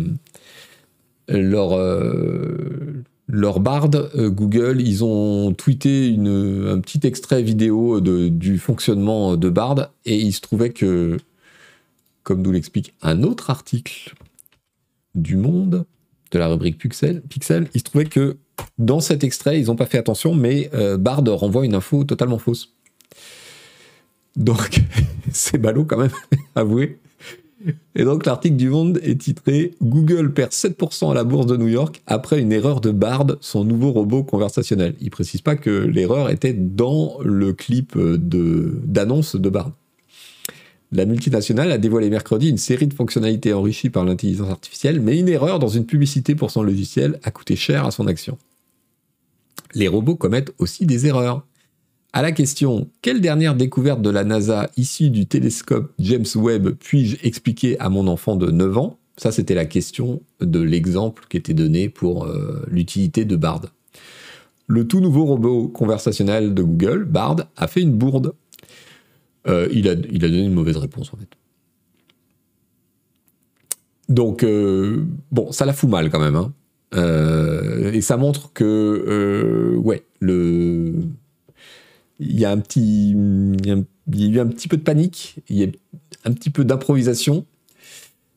leur, euh, Bard, Google, ils ont tweeté un petit extrait vidéo du fonctionnement de Bard et il se trouvait que, comme nous l'explique un autre article du Monde, de la rubrique Pixel, Pixel il se trouvait que dans cet extrait, ils n'ont pas fait attention, mais euh, Bard renvoie une info totalement fausse. Donc, c'est ballot quand même, avouez. Et donc l'article du Monde est titré Google perd 7% à la bourse de New York après une erreur de Bard, son nouveau robot conversationnel. Il précise pas que l'erreur était dans le clip d'annonce de, Bard. La multinationale a dévoilé mercredi une série de fonctionnalités enrichies par l'intelligence artificielle, mais une erreur dans une publicité pour son logiciel a coûté cher à son action. Les robots commettent aussi des erreurs. À la question Quelle dernière découverte de la NASA issue du télescope James Webb puis-je expliquer à mon enfant de 9 ans? Ça, c'était la question de l'exemple qui était donné pour euh, l'utilité de Bard. Le tout nouveau robot conversationnel de Google, Bard, a fait une bourde. Euh, il, a, donné une mauvaise réponse, en fait. Donc, euh, bon, ça la fout mal quand même. Hein. et ça montre que, ouais, le il y a un petit, eu un petit peu de panique, il y a un petit peu d'improvisation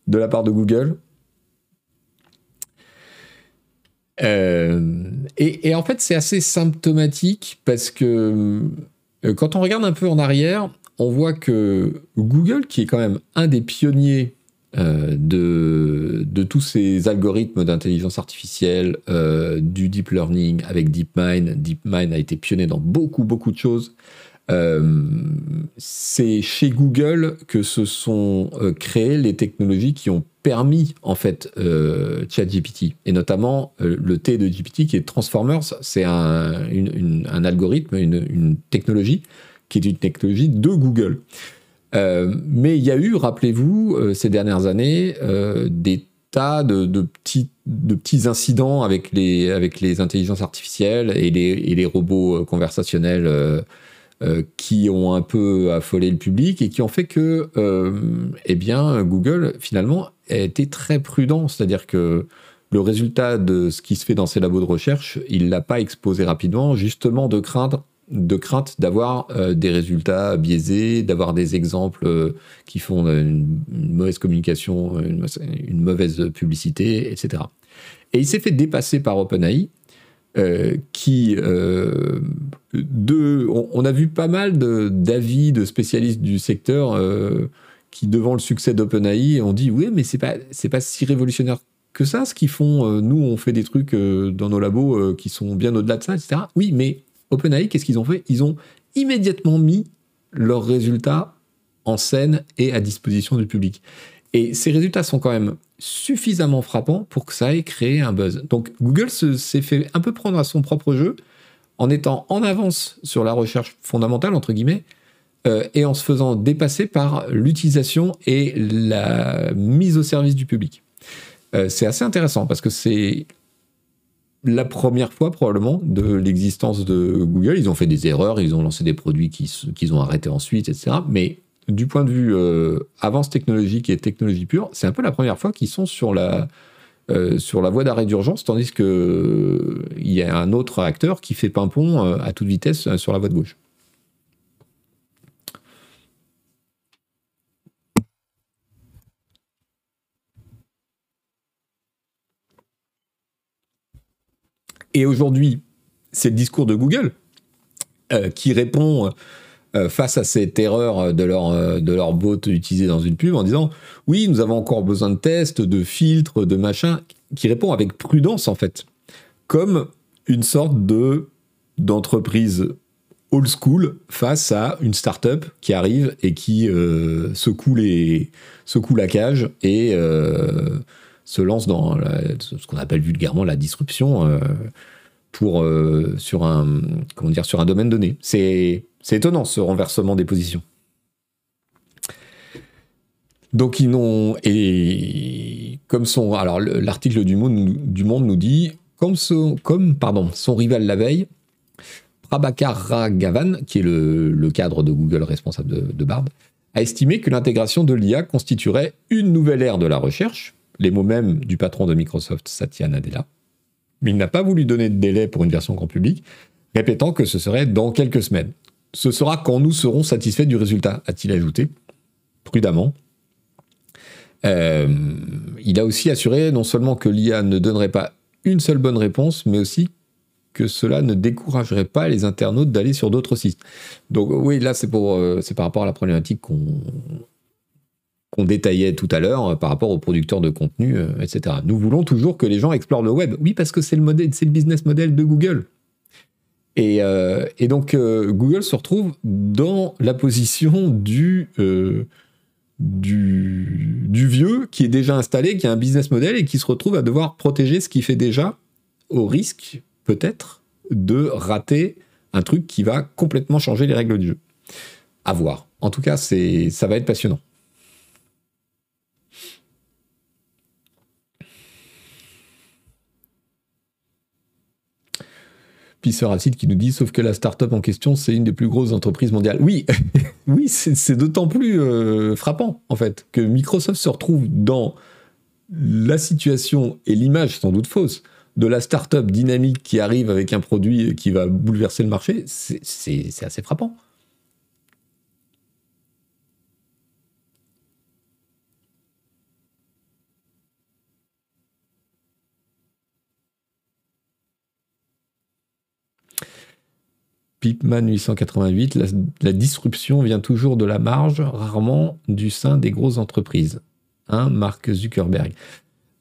de la part de Google. Euh, et, en fait, c'est assez symptomatique parce que euh, quand on regarde un peu en arrière, on voit que Google, qui est quand même un des pionniers de, de, tous ces algorithmes d'intelligence artificielle, du deep learning avec DeepMind. DeepMind a été pionnier dans beaucoup, beaucoup de choses. c'est chez Google que se sont créées les technologies qui ont permis en fait euh, ChatGPT et notamment euh, le T de GPT qui est Transformers, c'est un, algorithme, une, technologie qui est une technologie de Google. Euh, mais il y a eu, rappelez-vous, euh, ces dernières années, des tas de, petits, de petits incidents avec les, intelligences artificielles et les, robots conversationnels euh, qui ont un peu affolé le public et qui ont fait que, euh, eh bien, Google finalement a été très prudent, c'est-à-dire que le résultat de ce qui se fait dans ces labos de recherche, il l'a pas exposé rapidement, justement de crainte de crainte d'avoir euh, des résultats biaisés, d'avoir des exemples qui font une, mauvaise communication, une, mauvaise publicité, etc. Et il s'est fait dépasser par OpenAI, euh, qui euh, de, on, a vu pas mal d'avis de, spécialistes du secteur euh, qui, devant le succès d'OpenAI, ont dit oui, mais c'est pas c'est pas si révolutionnaire que ça ce qu'ils font. nous, on fait des trucs dans nos labos qui sont bien au-delà de ça, etc. Oui, mais OpenAI, qu'est-ce qu'ils ont fait? Ils ont immédiatement mis leurs résultats en scène et à disposition du public. Et ces résultats sont quand même suffisamment frappants pour que ça ait créé un buzz. Donc Google s'est fait un peu prendre à son propre jeu en étant en avance sur la recherche fondamentale, entre guillemets, euh, et en se faisant dépasser par l'utilisation et la mise au service du public. Euh, c'est assez intéressant parce que c'est la première fois probablement de l'existence de Google. Ils ont fait des erreurs, ils ont lancé des produits qu'ils ont arrêtés ensuite, etc. Mais du point de vue euh, avance technologique et technologie pure, c'est un peu la première fois qu'ils sont sur la, euh, voie d'arrêt d'urgence, tandis qu'il euh, y a un autre acteur qui fait pimpon à toute vitesse sur la voie de gauche. Et aujourd'hui, c'est le discours de Google qui répond euh, face à cette erreur de leur, euh, leur bot utilisée dans une pub en disant oui, nous avons encore besoin de tests, de filtres, de machin, qui répond avec prudence en fait, comme une sorte de d'entreprise old school face à une start-up qui arrive et qui euh, secoue, les, secoue la cage et se lance dans ce qu'on appelle vulgairement la disruption pour, sur, un, comment dire, sur un domaine donné. C'est étonnant ce renversement des positions. Donc ils n'ont et comme son alors l'article du Monde, nous dit comme son pardon son rival la veille Prabhakar Ragavan qui est le, cadre de Google responsable de, de Bard a estimé que l'intégration de l'IA constituerait une nouvelle ère de la recherche les mots mêmes du patron de Microsoft Satya Nadella il n'a pas voulu donner de délai pour une version grand public répétant que ce serait dans quelques semaines ce sera quand nous serons satisfaits du résultat, a-t-il ajouté, prudemment. Euh, il a aussi assuré non seulement que l'IA ne donnerait pas une seule bonne réponse, mais aussi que cela ne découragerait pas les internautes d'aller sur d'autres sites. Donc oui, là c'est euh, c'est par rapport à la problématique qu'on qu'on détaillait tout à l'heure euh, par rapport aux producteurs de contenu, etc. Nous voulons toujours que les gens explorent le web. Oui, parce que c'est le modèle, le business model de Google. Euh, et, donc euh, Google se retrouve dans la position du, euh, vieux qui est déjà installé, qui a un business model et qui se retrouve à devoir protéger ce qu'il fait déjà au risque peut-être de rater un truc qui va complètement changer les règles du jeu. À voir. En tout cas, ça va être passionnant. Puis Acid qui nous dit, sauf que la start-up en question, c'est une des plus grosses entreprises mondiales. Oui, oui, c'est d'autant plus euh, frappant, en fait, que Microsoft se retrouve dans la situation et l'image sans doute fausse de la start-up dynamique qui arrive avec un produit qui va bouleverser le marché. C'est assez frappant. Pipman 888, la, disruption vient toujours de la marge, rarement du sein des grosses entreprises. hein, Mark Zuckerberg.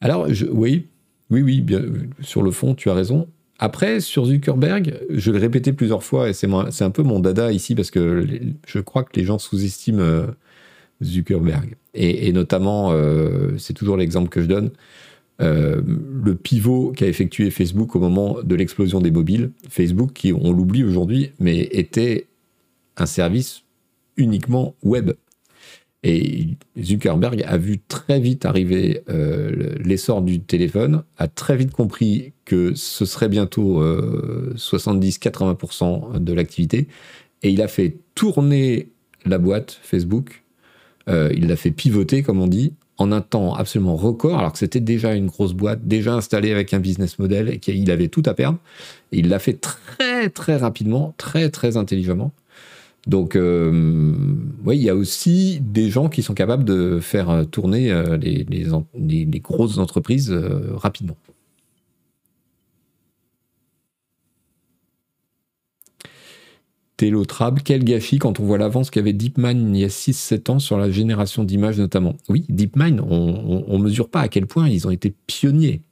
Alors, oui, oui, oui, bien, sur le fond, tu as raison. Après, sur Zuckerberg, je l'ai répété plusieurs fois, et c'est un peu mon dada ici, parce que je crois que les gens sous-estiment euh, Zuckerberg. Et, notamment, euh, c'est toujours l'exemple que je donne, euh, le pivot qu'a effectué Facebook au moment de l'explosion des mobiles. Facebook, qui, on l'oublie aujourd'hui, mais était un service uniquement web. Et Zuckerberg a vu très vite arriver euh, l'essor du téléphone, a très vite compris que ce serait bientôt 70-80% euh, de l'activité, et il a fait tourner la boîte Facebook, il l'a fait pivoter, comme on dit, en un temps absolument record, alors que c'était déjà une grosse boîte, déjà installée avec un business model, et qu'il avait tout à perdre. Et il l'a fait très très rapidement, très très intelligemment. Donc, euh, oui, il y a aussi des gens qui sont capables de faire euh, tourner euh, les, les, grosses entreprises rapidement. Télotrable, quel gâchis quand on voit l'avance qu'avait DeepMind il y a 6-7 ans sur la génération d'images notamment? Oui, DeepMind, on ne mesure pas à quel point ils ont été pionniers.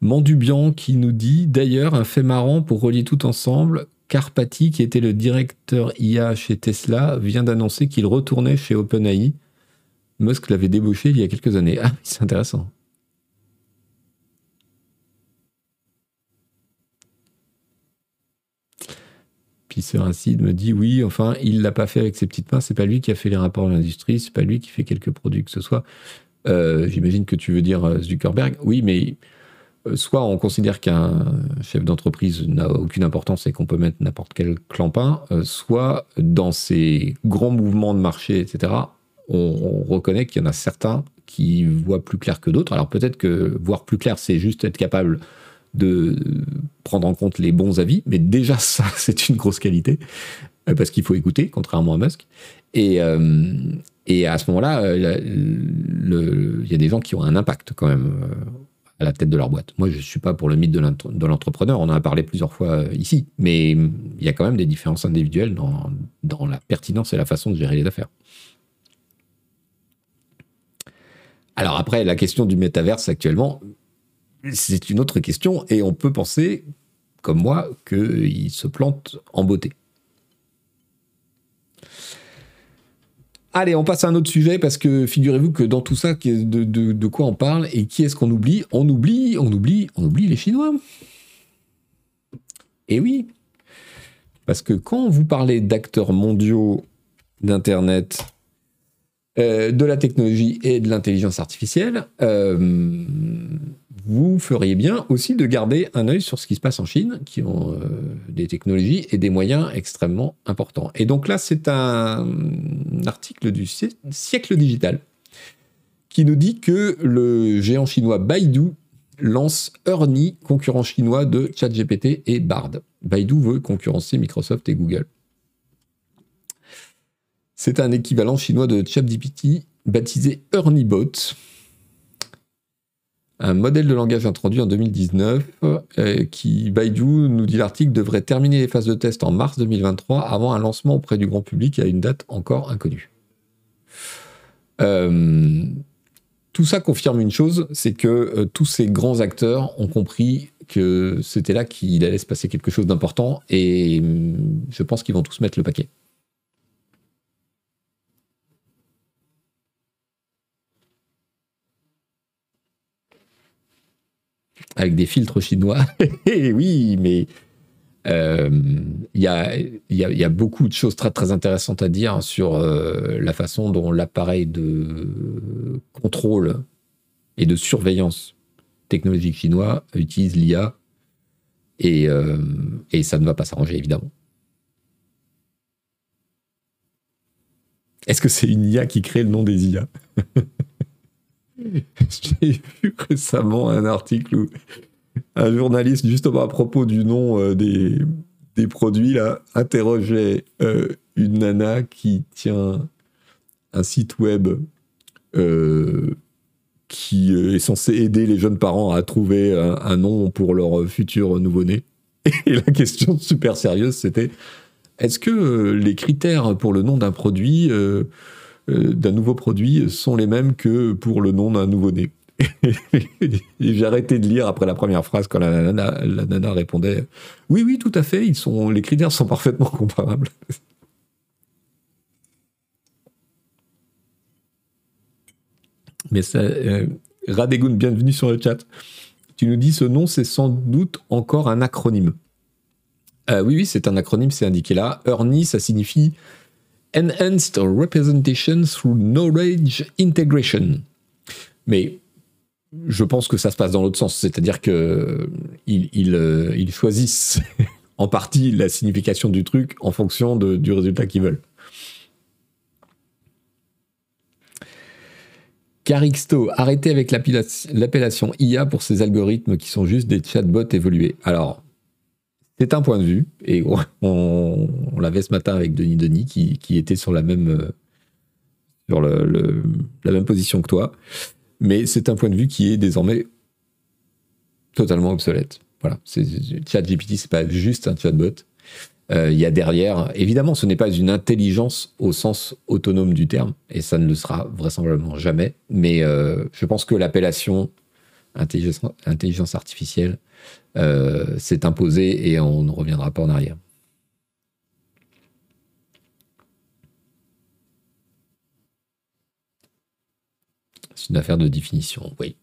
Mandubian qui nous dit d'ailleurs un fait marrant pour relier tout ensemble. Carpati, qui était le directeur IA chez Tesla, vient d'annoncer qu'il retournait chez OpenAI. Musk l'avait débauché il y a quelques années. Ah, c'est intéressant. Pisser Acide me dit oui, enfin, il l'a pas fait avec ses petites mains, c'est pas lui qui a fait les rapports de l'industrie, c'est pas lui qui fait quelques produits que ce soit. Euh, j'imagine que tu veux dire euh, Zuckerberg. Oui, mais soit on considère qu'un chef d'entreprise n'a aucune importance et qu'on peut mettre n'importe quel clampin, euh, soit dans ces grands mouvements de marché, etc., on, reconnaît qu'il y en a certains qui voient plus clair que d'autres. Alors peut-être que voir plus clair, c'est juste être capable de prendre en compte les bons avis, mais déjà ça, c'est une grosse qualité, euh, parce qu'il faut écouter, contrairement à Musk. Et, et à ce moment-là, il y a des gens qui ont un impact quand même à la tête de leur boîte. Moi, je ne suis pas pour le mythe de l'entrepreneur, on en a parlé plusieurs fois euh, ici, mais il y a quand même des différences individuelles dans, dans la pertinence et la façon de gérer les affaires. Alors après, la question du métaverse actuellement, c'est une autre question, et on peut penser, comme moi, qu'il se plante en beauté. Allez, on passe à un autre sujet parce que figurez-vous que dans tout ça, de, quoi on parle et qui est-ce qu'on oublie? On oublie, on oublie, on oublie les Chinois. Et oui, parce que quand vous parlez d'acteurs mondiaux d'Internet, euh, de la technologie et de l'intelligence artificielle, euh, vous feriez bien aussi de garder un œil sur ce qui se passe en Chine, qui ont euh, des technologies et des moyens extrêmement importants. Et donc là, c'est un article du siècle digital qui nous dit que le géant chinois Baidu lance Ernie, concurrent chinois de ChatGPT et Bard. Baidu veut concurrencer Microsoft et Google. C'est un équivalent chinois de ChatGPT baptisé ErnieBot un modèle de langage introduit en 2019 euh, qui, Baidu, nous dit l'article, devrait terminer les phases de test en mars 2023 avant un lancement auprès du grand public à une date encore inconnue. Euh, tout ça confirme une chose, c'est que euh, tous ces grands acteurs ont compris que c'était là qu'il allait se passer quelque chose d'important et je pense qu'ils vont tous mettre le paquet. Avec des filtres chinois. Oui, mais euh, il y, a, beaucoup de choses très, intéressantes à dire sur euh, la façon dont l'appareil de contrôle et de surveillance technologique chinois utilise l'IA euh, et ça ne va pas s'arranger évidemment. Est-ce que c'est une IA qui crée le nom des IA J'ai vu récemment un article où un journaliste, justement à propos du nom euh, des, des, produits, là, interrogeait euh, une nana qui tient un site web euh, qui est censé aider les jeunes parents à trouver un, nom pour leur futur nouveau-né. Et la question super sérieuse, c'était est-ce que les critères pour le nom d'un produit, d'un nouveau produit, sont les mêmes que pour le nom d'un nouveau-né J'ai arrêté de lire après la première phrase quand la nana, répondait Oui, oui, tout à fait, les critères sont parfaitement comparables. Mais ça, euh, Radegun, bienvenue sur le chat. Tu nous dis ce nom, c'est sans doute encore un acronyme. Euh, oui, oui, c'est un acronyme, c'est indiqué là. ERNI, ça signifie Enhanced Representation Through Knowledge Integration. Mais je pense que ça se passe dans l'autre sens, c'est-à-dire qu'ils euh, ils, choisissent en partie la signification du truc en fonction du résultat qu'ils veulent. Carixto, arrêtez avec l'appellation IA pour ces algorithmes qui sont juste des chatbots évolués. Alors, c'est un point de vue, et on, l'avait ce matin avec Denis Denis qui, était sur la même, euh, sur la même position que toi mais c'est un point de vue qui est désormais totalement obsolète. Voilà, ChatGPT, c'est pas juste un chatbot. Euh, il y a derrière, évidemment, ce n'est pas une intelligence au sens autonome du terme, et ça ne le sera vraisemblablement jamais. Mais euh, je pense que l'appellation intelligence, artificielle euh, s'est imposée et on ne reviendra pas en arrière. C'est une affaire de définition, oui.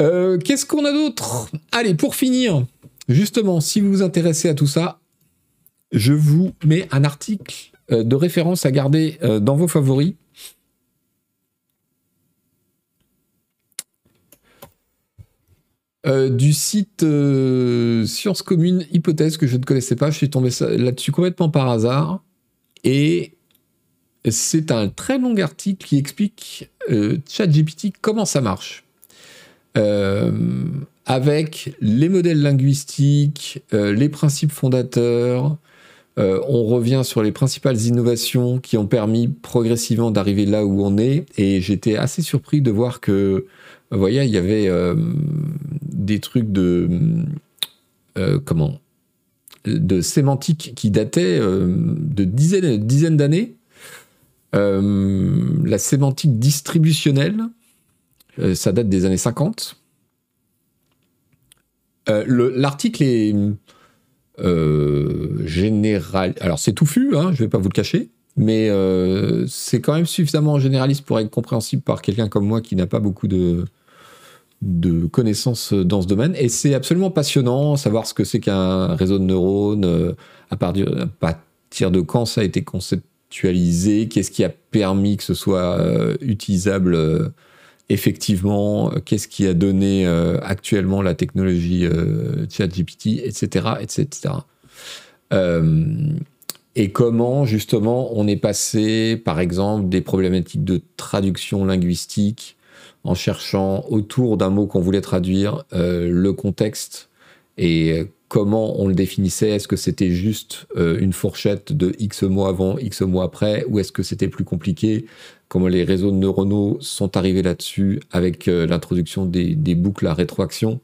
Euh, qu'est-ce qu'on a d'autre? Allez, pour finir, justement, si vous vous intéressez à tout ça, je vous mets un article euh, de référence à garder dans vos favoris. Du site Sciences Communes Hypothèse que je ne connaissais pas. Je suis tombé là-dessus complètement par hasard. Et c'est un très long article qui explique euh, ChatGPT comment ça marche. Euh, avec les modèles linguistiques, euh, les principes fondateurs, on revient sur les principales innovations qui ont permis progressivement d'arriver là où on est. Et j'étais assez surpris de voir que, vous voyez, il y avait des trucs de comment de sémantique qui dataient de dizaines, dizaines d'années euh, la sémantique distributionnelle, euh, ça date des années 50. Euh, l'article est général. Alors c'est touffu, hein, je vais pas vous le cacher, mais c'est quand même suffisamment généraliste pour être compréhensible par quelqu'un comme moi qui n'a pas beaucoup de, de connaissances dans ce domaine. Et c'est absolument passionnant, savoir ce que c'est qu'un réseau de neurones, à partir de quand ça a été concepté qu'est-ce qui a permis que ce soit euh, utilisable euh, effectivement, qu'est-ce qui a donné euh, actuellement la technologie ChatGPT, etc., etc. et comment justement on est passé, par exemple, des problématiques de traduction linguistique en cherchant autour d'un mot qu'on voulait traduire le contexte et comment on le définissait? Est-ce que c'était juste euh, une fourchette de X mois avant, X mois après Ou est-ce que c'était plus compliqué Comment les réseaux neuronaux sont arrivés là-dessus avec euh, l'introduction des, boucles à rétroaction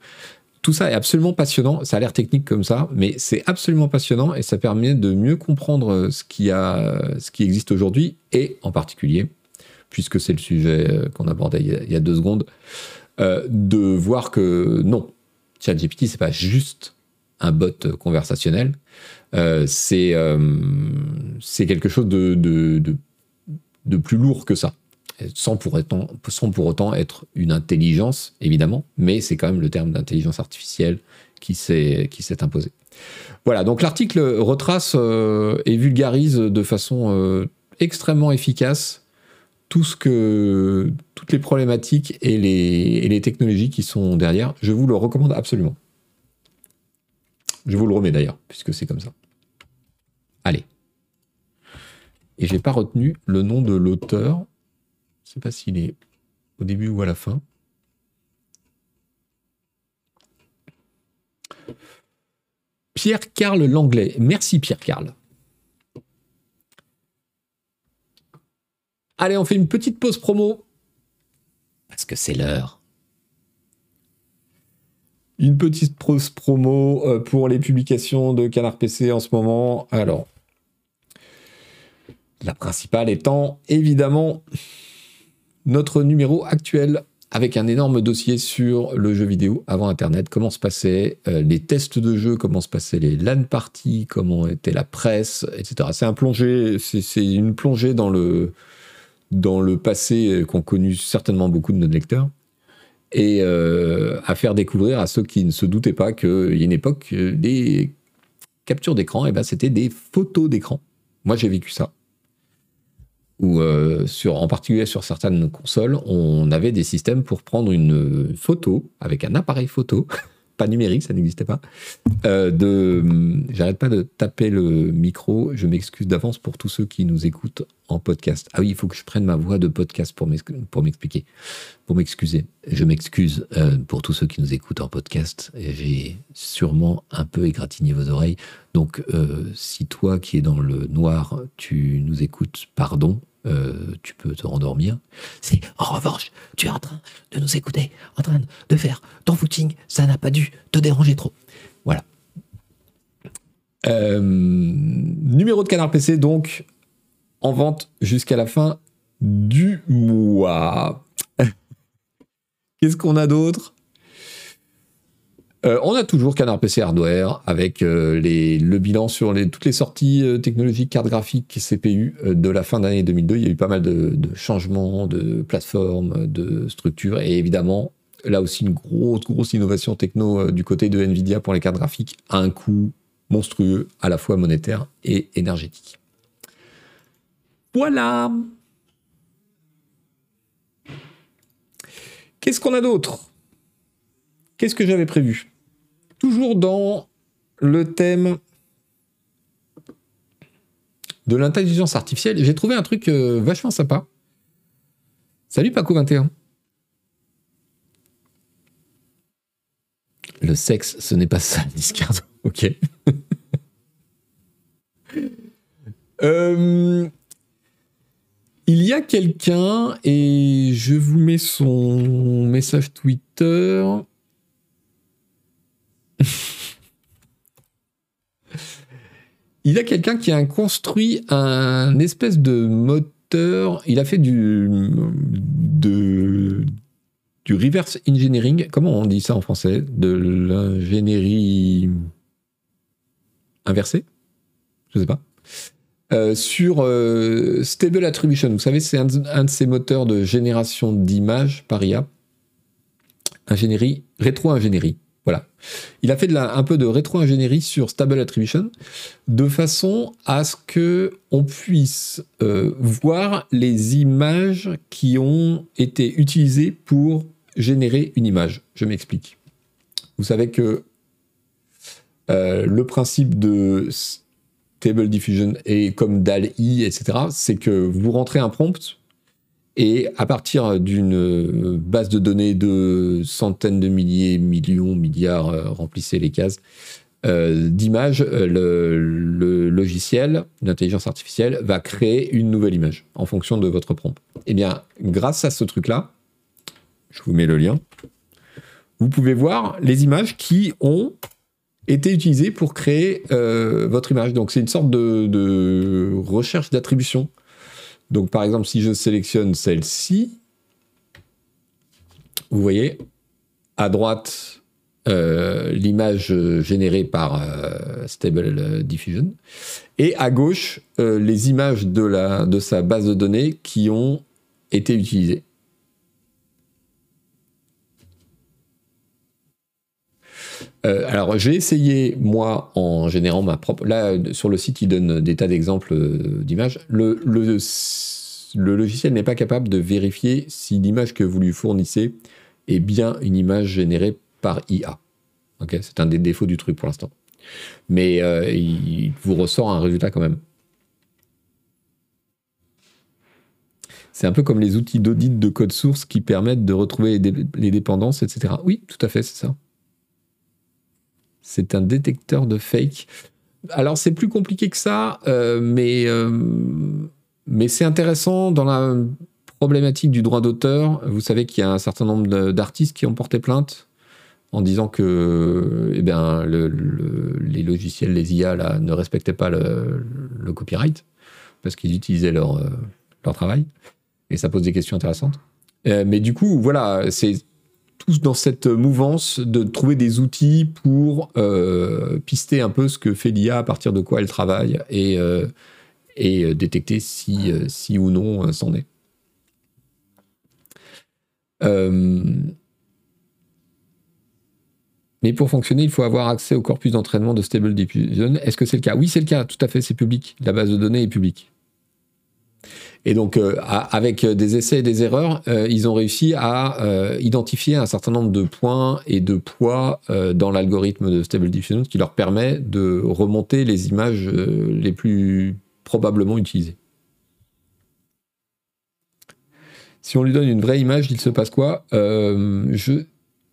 tout ça est absolument passionnant. Ça a l'air technique comme ça, mais c'est absolument passionnant et ça permet de mieux comprendre euh, ce qui, a, ce qui existe aujourd'hui et en particulier, puisque c'est le sujet qu'on abordait il y, a, deux secondes, de voir que non, ChatGPT, c'est pas juste un bot conversationnel. Euh, euh, c'est quelque chose de, plus lourd que ça. Sans pour, autant, être une intelligence, évidemment, mais c'est quand même le terme d'intelligence artificielle qui s'est imposé. Voilà, donc l'article retrace euh, et vulgarise de façon extrêmement efficace toutes les problématiques et les technologies qui sont derrière. Je vous le recommande absolument. Je vous le remets d'ailleurs, puisque c'est comme ça. Allez. Et j'ai pas retenu le nom de l'auteur. Je ne sais pas s'il est au début ou à la fin. Pierre-Carl Langlais. Merci Pierre-Carl. Allez, on fait une petite pause promo Parce que c'est l'heure. Une petite promo euh, pour les publications de Canard PC en ce moment. Alors, la principale étant évidemment notre numéro actuel avec un énorme dossier sur le jeu vidéo avant Internet, comment se passaient euh, les tests de jeu, comment se passaient les LAN parties, comment était la presse, etc. C'est un plongée, c'est une plongée dans le, dans le passé qu'ont connu certainement beaucoup de nos lecteurs et euh, à faire découvrir à ceux qui ne se doutaient pas qu'il y a une époque, des captures d'écran, eh ben c'était des photos d'écran. Moi j'ai vécu ça où, euh, sur, en particulier sur certaines consoles, on avait des systèmes pour prendre une photo avec un appareil photo, numérique, ça n'existait pas. Euh, de, j'arrête pas de taper le micro. Je m'excuse d'avance pour tous ceux qui nous écoutent en podcast. Ah oui, il faut que je prenne ma voix de podcast pour m'expliquer, pour m'excuser. Je m'excuse euh, pour tous ceux qui nous écoutent en podcast. J'ai sûrement un peu égratigné vos oreilles. Donc, si toi qui es dans le noir, tu nous écoutes, pardon. Euh, tu peux te rendormir. En revanche, tu es en train de nous écouter, en train de faire ton footing, ça n'a pas dû te déranger trop. Voilà. Euh, numéro de canard PC, donc, en vente jusqu'à la fin du mois. Qu'est-ce qu'on a d'autre? Euh, on a toujours Canard PC Hardware avec euh, le bilan sur toutes les sorties euh, technologiques, cartes graphiques, CPU de la fin d'année 2002. Il y a eu pas mal de, changements de plateformes, de structures et évidemment là aussi une grosse grosse innovation techno du côté de Nvidia pour les cartes graphiques à un coût monstrueux à la fois monétaire et énergétique. Voilà. Qu'est-ce qu'on a d'autre? Qu'est-ce que j'avais prévu? Toujours dans le thème de l'intelligence artificielle, j'ai trouvé un truc euh, vachement sympa. Salut Paco21. Le sexe, ce n'est pas ça, Discardo. Ok. Euh, il y a quelqu'un, et je vous mets son message Twitter. il y a quelqu'un qui a construit un espèce de moteur. Il a fait du, reverse engineering. Comment on dit ça en français? De l'ingénierie inversée? Je ne sais pas. Euh, sur euh, Stable Attribution. Vous savez, c'est un, un, de ces moteurs de génération d'images par IA. Ingénierie, rétro-ingénierie. Voilà. Il a fait un peu de rétro-ingénierie sur Stable Attribution de façon à ce que on puisse euh, voir les images qui ont été utilisées pour générer une image. Je m'explique. Vous savez que euh, le principe de Stable Diffusion et comme DAL-I, etc., c'est que vous rentrez un prompt et à partir d'une euh, base de données de centaines de milliers, millions, milliards, euh, remplissez les cases, euh, d'images, le, logiciel d'intelligence artificielle va créer une nouvelle image en fonction de votre prompt. Eh bien, grâce à ce truc-là, je vous mets le lien, vous pouvez voir les images qui ont été utilisées pour créer votre image. Donc, c'est une sorte de recherche d'attribution donc par exemple, si je sélectionne celle-ci, vous voyez, à droite, euh, l'image générée par euh, Stable Diffusion, et à gauche, euh, les images de sa base de données qui ont été utilisées. Euh, alors, j'ai essayé, moi, en générant ma propre. Là, sur le site, il donne des tas d'exemples euh, d'images. Le, logiciel n'est pas capable de vérifier si l'image que vous lui fournissez est bien une image générée par IA. C'est un des défauts du truc pour l'instant. Mais euh, il vous ressort un résultat quand même. C'est un peu comme les outils d'audit de code source qui permettent de retrouver les dépendances, etc. Oui, tout à fait, c'est ça. C'est un détecteur de fake. Alors c'est plus compliqué que ça, euh, mais, euh, mais c'est intéressant dans la problématique du droit d'auteur, vous savez qu'il y a un certain nombre d'artistes qui ont porté plainte en disant que eh bien, les logiciels, les IA, ne respectaient pas le, copyright parce qu'ils utilisaient leur, euh, leur travail. Et ça pose des questions intéressantes. Mais du coup, voilà, c'est tous dans cette mouvance de trouver des outils pour euh, pister un peu ce que fait l'IA, à partir de quoi elle travaille, et, et détecter si, si ou non c'en est. Mais pour fonctionner, il faut avoir accès au corpus d'entraînement de Stable Diffusion. Est-ce que c'est le cas? Oui, c'est le cas, tout à fait, c'est public. La base de données est publique. Et donc, euh, avec des essais et des erreurs, euh, ils ont réussi à euh, identifier un certain nombre de points et de poids dans l'algorithme de Stable Diffusion qui leur permet de remonter les images les plus probablement utilisées. Si on lui donne une vraie image, il se passe quoi? Je,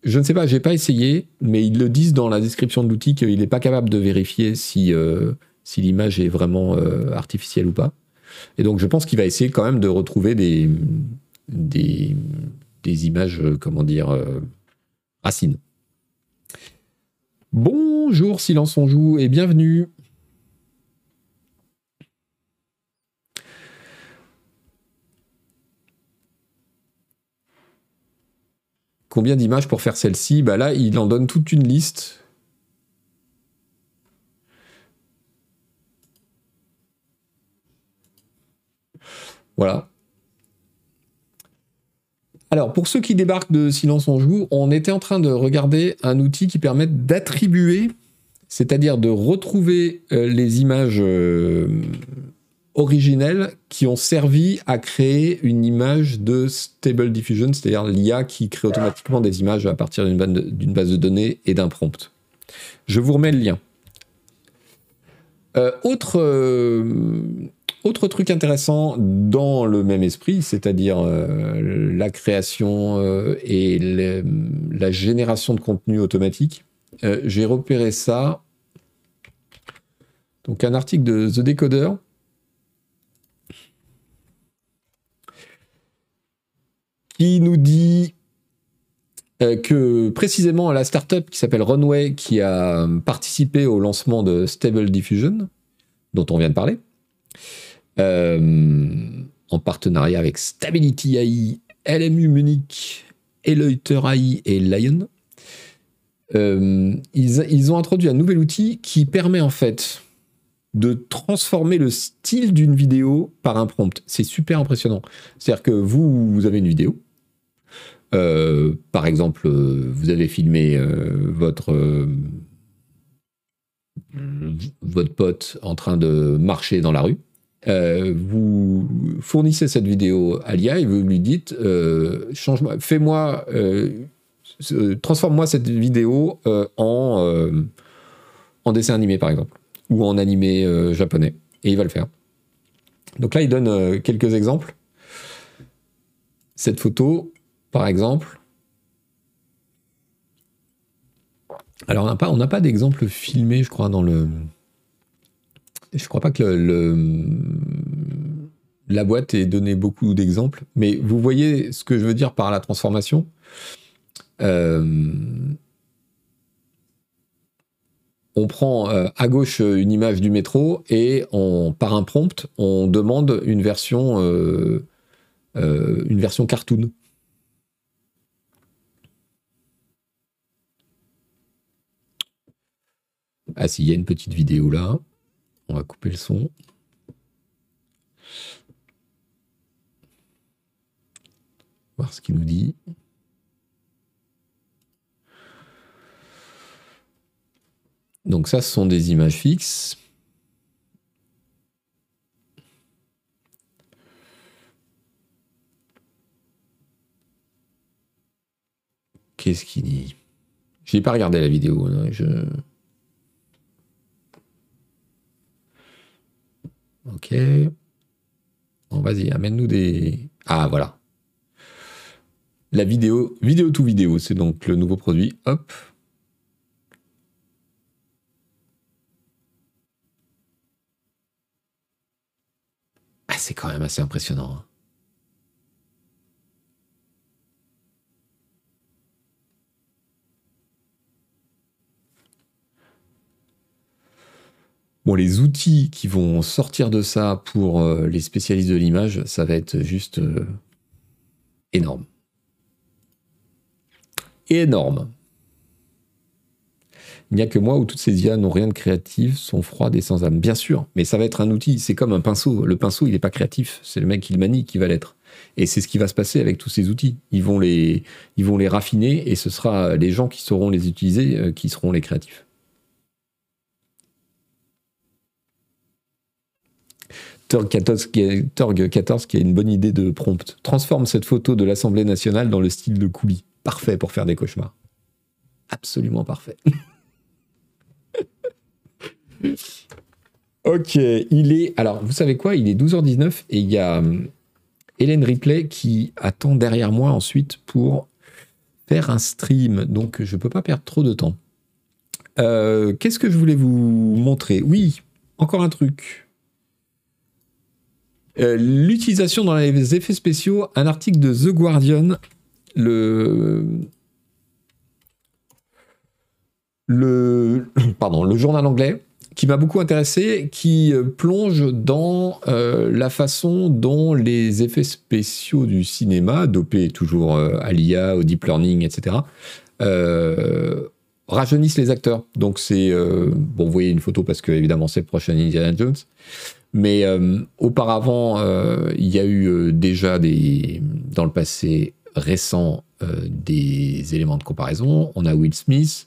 je ne sais pas, j'ai pas essayé, mais ils le disent dans la description de l'outil qu'il n'est pas capable de vérifier si, euh, si l'image est vraiment euh, artificielle ou pas. Et donc je pense qu'il va essayer quand même de retrouver des, images, euh, comment dire, racines. Bonjour Silence on joue et bienvenue. Combien d'images pour faire celle-ci? Bah Là, il en donne toute une liste. Voilà. Alors, pour ceux qui débarquent de Silence on joue, on était en train de regarder un outil qui permet d'attribuer, c'est-à-dire de retrouver euh, les images euh, originelles qui ont servi à créer une image de Stable Diffusion, c'est-à-dire l'IA qui crée automatiquement des images à partir d'une base de données et d'un prompt. Je vous remets le lien. Euh, autre, autre truc intéressant dans le même esprit, c'est-à-dire euh, la création et la génération de contenu automatique, j'ai repéré ça. Donc un article de The Decoder qui nous dit euh, que précisément la startup qui s'appelle Runway, qui a participé au lancement de Stable Diffusion, dont on vient de parler, euh, en partenariat avec Stability AI, LMU Munich, Eleuter AI et Lion, euh, ils, ont introduit un nouvel outil qui permet en fait de transformer le style d'une vidéo par un prompt. C'est super impressionnant. C'est-à-dire que vous, avez une vidéo, euh, par exemple, euh, vous avez filmé euh, votre votre pote en train de marcher dans la rue. Vous fournissez cette vidéo à l'IA et vous lui dites change-moi, fais-moi, transforme-moi cette vidéo en en dessin animé par exemple ou en animé japonais et il va le faire. Donc là, il donne quelques exemples. Cette photo, par exemple. Alors, on n'a pas, pas d'exemple filmé, je crois, dans le. Je crois pas que la boîte ait donné beaucoup d'exemples, mais vous voyez ce que je veux dire par la transformation. Euh, on prend euh, à gauche une image du métro et par un prompt, on demande une version, euh, une version cartoon. Ah si, il y a une petite vidéo là. On va couper le son. Voir ce qu'il nous dit. Donc ça, ce sont des images fixes. Qu'est-ce qu'il dit? Je n'ai pas regardé la vidéo. Hein, je... Ok. Bon, vas-y, amène-nous des. Ah, voilà. La vidéo, vidéo to vidéo, c'est donc le nouveau produit. Hop. Ah, c'est quand même assez impressionnant. Hein. Bon, les outils qui vont sortir de ça pour euh, les spécialistes de l'image, ça va être juste euh, énorme. Énorme. Il n'y a que moi où toutes ces IA n'ont rien de créatif, sont froides et sans âme. Bien sûr, mais ça va être un outil. C'est comme un pinceau. Le pinceau, il n'est pas créatif. C'est le mec qui le manie qui va l'être. Et c'est ce qui va se passer avec tous ces outils. Ils vont les, raffiner et ce sera les gens qui sauront les utiliser euh, qui seront les créatifs. Torg 14, qui a, une bonne idée de prompt. Transforme cette photo de l'Assemblée nationale dans le style de coulis. Parfait pour faire des cauchemars. Absolument parfait. ok, il est. Alors, vous savez quoi? Il est 12h19 et il y a hum, Hélène Ripley qui attend derrière moi ensuite pour faire un stream. Donc, je ne peux pas perdre trop de temps. Euh, qu'est-ce que je voulais vous montrer? Oui, encore un truc. Euh, l'utilisation dans les effets spéciaux, un article de The Guardian, le, le, pardon, le journal anglais, qui m'a beaucoup intéressé, qui euh, plonge dans euh, la façon dont les effets spéciaux du cinéma, dopés toujours à l'IA, au deep learning, etc., rajeunissent les acteurs. Donc c'est bon, vous voyez une photo parce que évidemment c'est le prochain Indiana Jones. Mais euh, auparavant, euh, il y a eu euh, déjà des, dans le passé récent des éléments de comparaison. On a Will Smith.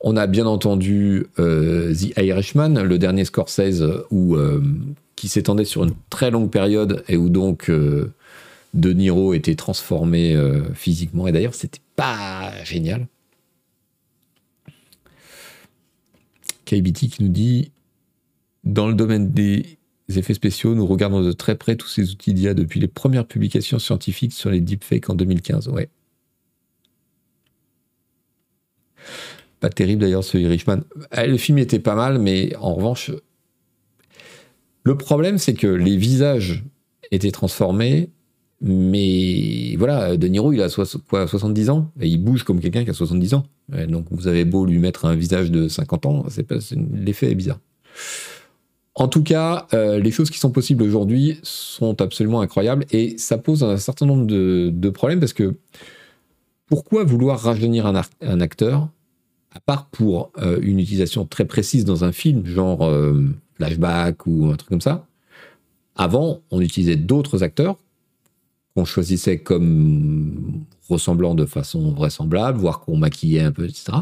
On a bien entendu The Irishman, le dernier Scorsese, où, qui s'étendait sur une très longue période et où donc De Niro était transformé physiquement. Et d'ailleurs, c'était pas génial. KBT qui nous dit dans le domaine des effets spéciaux, nous regardons de très près tous ces outils d'IA depuis les premières publications scientifiques sur les deepfakes en 2015. Ouais. Pas terrible d'ailleurs ce Irishman. Eh, le film était pas mal, mais en revanche, le problème c'est que les visages étaient transformés, mais voilà, De Niro il a quoi, 70 ans? Et il bouge comme quelqu'un qui a 70 ans. donc vous avez beau lui mettre un visage de 50 ans, l'effet est bizarre. En tout cas, euh, les choses qui sont possibles aujourd'hui sont absolument incroyables et ça pose un certain nombre de, problèmes parce que pourquoi vouloir rajeunir un, acteur à part pour euh, une utilisation très précise dans un film, genre euh, flashback ou un truc comme ça? Avant, on utilisait d'autres acteurs qu'on choisissait comme ressemblant de façon vraisemblable, voire qu'on maquillait un peu, etc.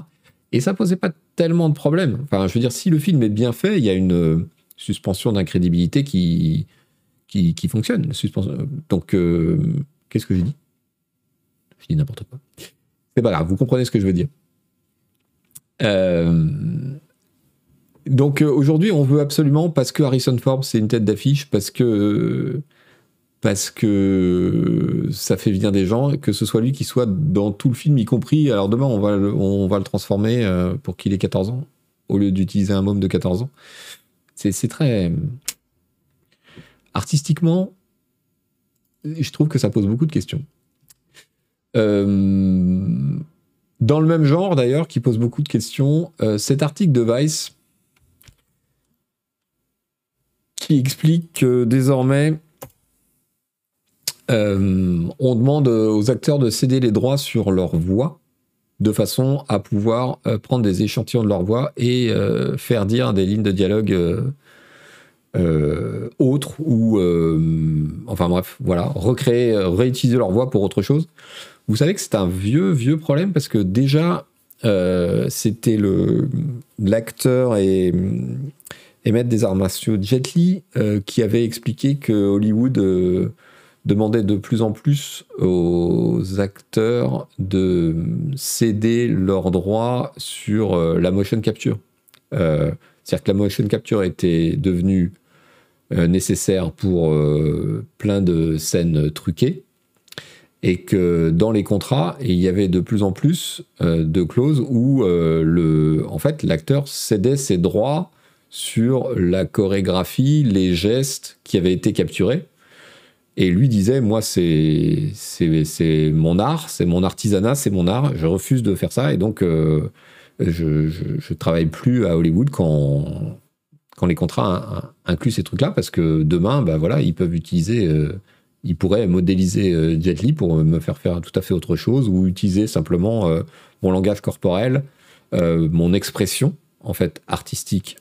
Et ça posait pas tellement de problèmes. Enfin, je veux dire, si le film est bien fait, il y a une suspension d'incrédibilité qui, qui, qui, fonctionne. Suspension. Donc, euh, qu'est-ce que j'ai dit? Je dis n'importe quoi. C'est pas grave, vous comprenez ce que je veux dire. Euh, donc euh, aujourd'hui, on veut absolument, parce que Harrison Ford, c'est une tête d'affiche, parce que, parce que ça fait venir des gens, que ce soit lui qui soit dans tout le film, y compris. Alors demain, on va, on va le transformer pour qu'il ait 14 ans, au lieu d'utiliser un môme de 14 ans. C'est très. Artistiquement, je trouve que ça pose beaucoup de questions. Euh, dans le même genre, d'ailleurs, qui pose beaucoup de questions, euh, cet article de Vice qui explique que désormais, euh, on demande aux acteurs de céder les droits sur leur voix de façon à pouvoir euh, prendre des échantillons de leur voix et euh, faire dire des lignes de dialogue euh, autres ou enfin bref voilà recréer réutiliser leur voix pour autre chose. Vous savez que c'est un vieux vieux problème parce que déjà c'était le l'acteur et, et maître des arts martiaux Jet Li qui avait expliqué que Hollywood demandait de plus en plus aux acteurs de céder leurs droits sur euh, la motion capture. Euh, c'est-à-dire que la motion capture était devenue euh, nécessaire pour plein de scènes truquées et que dans les contrats, il y avait de plus en plus de clauses où en fait, l'acteur cédait ses droits sur la chorégraphie, les gestes qui avaient été capturés et lui disait, moi, c'est mon art, c'est mon artisanat, c'est mon art, je refuse de faire ça, et donc euh, je, je, travaille plus à Hollywood quand, quand les contrats incluent ces trucs-là, parce que demain, bah voilà, ils peuvent utiliser, euh, ils pourraient modéliser euh, Jetly pour me faire faire tout à fait autre chose, ou utiliser simplement euh, mon langage corporel, mon expression, en fait, artistique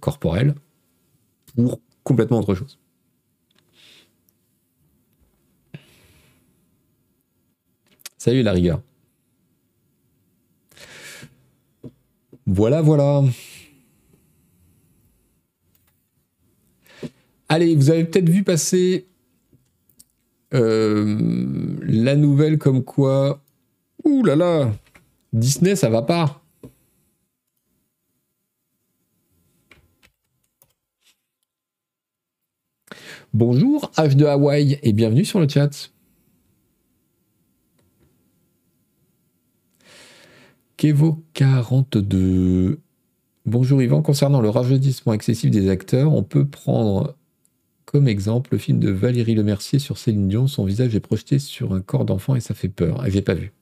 corporelle, pour complètement autre chose. Salut la rigueur. Voilà, voilà. Allez, vous avez peut-être vu passer euh, la nouvelle comme quoi. Ouh là là Disney, ça va pas. Bonjour, H de Hawaï, et bienvenue sur le chat. Kevo 42. Bonjour Yvan, concernant le rajeunissement excessif des acteurs, on peut prendre comme exemple, le film de Valérie Lemercier sur Céline Dion, son visage est projeté sur un corps d'enfant et ça fait peur. Et j'ai pas vu.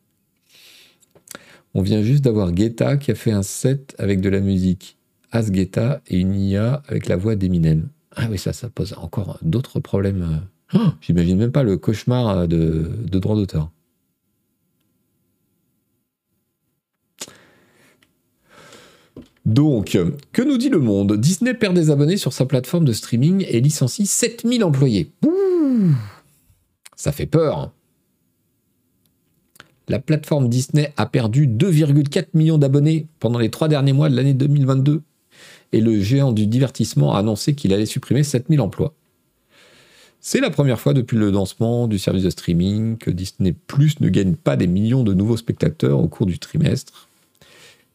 On vient juste d'avoir Guetta qui a fait un set avec de la musique As Guetta et une IA avec la voix d'Eminem. Ah oui, ça, ça pose encore d'autres problèmes. Oh, j'imagine même pas le cauchemar de droit d'auteur. Donc, que nous dit le monde? Disney perd des abonnés sur sa plateforme de streaming et licencie 7000 employés. ça fait peur. La plateforme Disney a perdu 2,4 millions d'abonnés pendant les trois derniers mois de l'année 2022. Et le géant du divertissement a annoncé qu'il allait supprimer 7000 emplois. C'est la première fois depuis le lancement du service de streaming que Disney Plus ne gagne pas des millions de nouveaux spectateurs au cours du trimestre,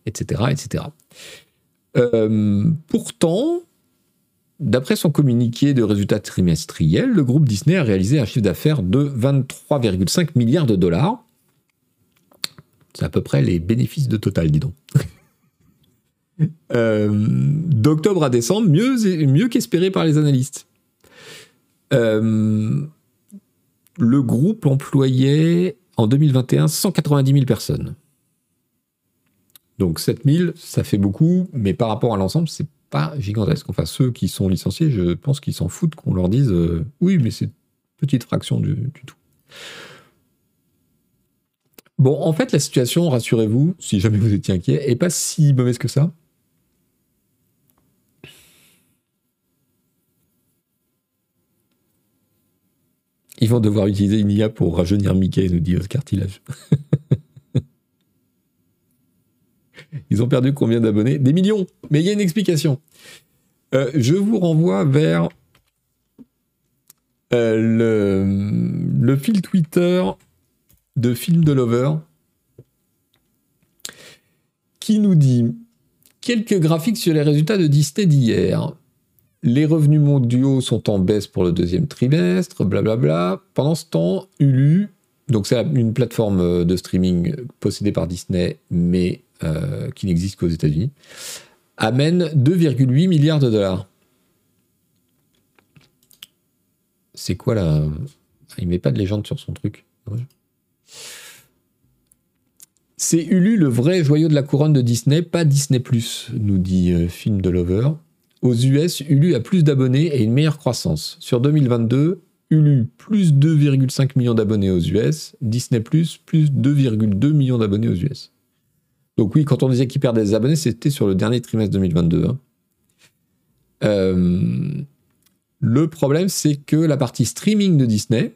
etc. etc. Euh, pourtant, d'après son communiqué de résultats trimestriels, le groupe Disney a réalisé un chiffre d'affaires de 23,5 milliards de dollars. C'est à peu près les bénéfices de Total, dis donc. Euh, d'octobre à décembre, mieux, qu'espéré par les analystes. Euh, le groupe employait en 2021 190 000 personnes. Donc 7000, ça fait beaucoup, mais par rapport à l'ensemble, c'est pas gigantesque. Enfin, ceux qui sont licenciés, je pense qu'ils s'en foutent qu'on leur dise euh, oui, mais c'est une petite fraction du, tout. Bon, en fait, la situation, rassurez-vous, si jamais vous étiez inquiet, est pas si mauvaise que ça. Ils vont devoir utiliser une IA pour rajeunir Mickey, nous dit Oscar Tillage. Ils ont perdu combien d'abonnés? Des millions. Mais il y a une explication. Euh, je vous renvoie vers euh, le, fil Twitter de Film de Lover qui nous dit quelques graphiques sur les résultats de Disney d'hier. Les revenus mondiaux sont en baisse pour le deuxième trimestre, blablabla. Pendant ce temps, Hulu, donc c'est une plateforme de streaming possédée par Disney, mais euh, qui n'existe qu'aux États-Unis, amène 2,8 milliards de dollars. C'est quoi là? Il met pas de légende sur son truc. C'est Hulu le vrai joyau de la couronne de Disney, pas Disney nous dit euh, Film de Lover. Aux US, Hulu a plus d'abonnés et une meilleure croissance. Sur 2022, Hulu plus 2,5 millions d'abonnés aux US, Disney plus plus 2,2 millions d'abonnés aux US. Donc oui, quand on disait qu'il perdait des abonnés, c'était sur le dernier trimestre 2022. Hein. Euh, le problème, c'est que la partie streaming de Disney,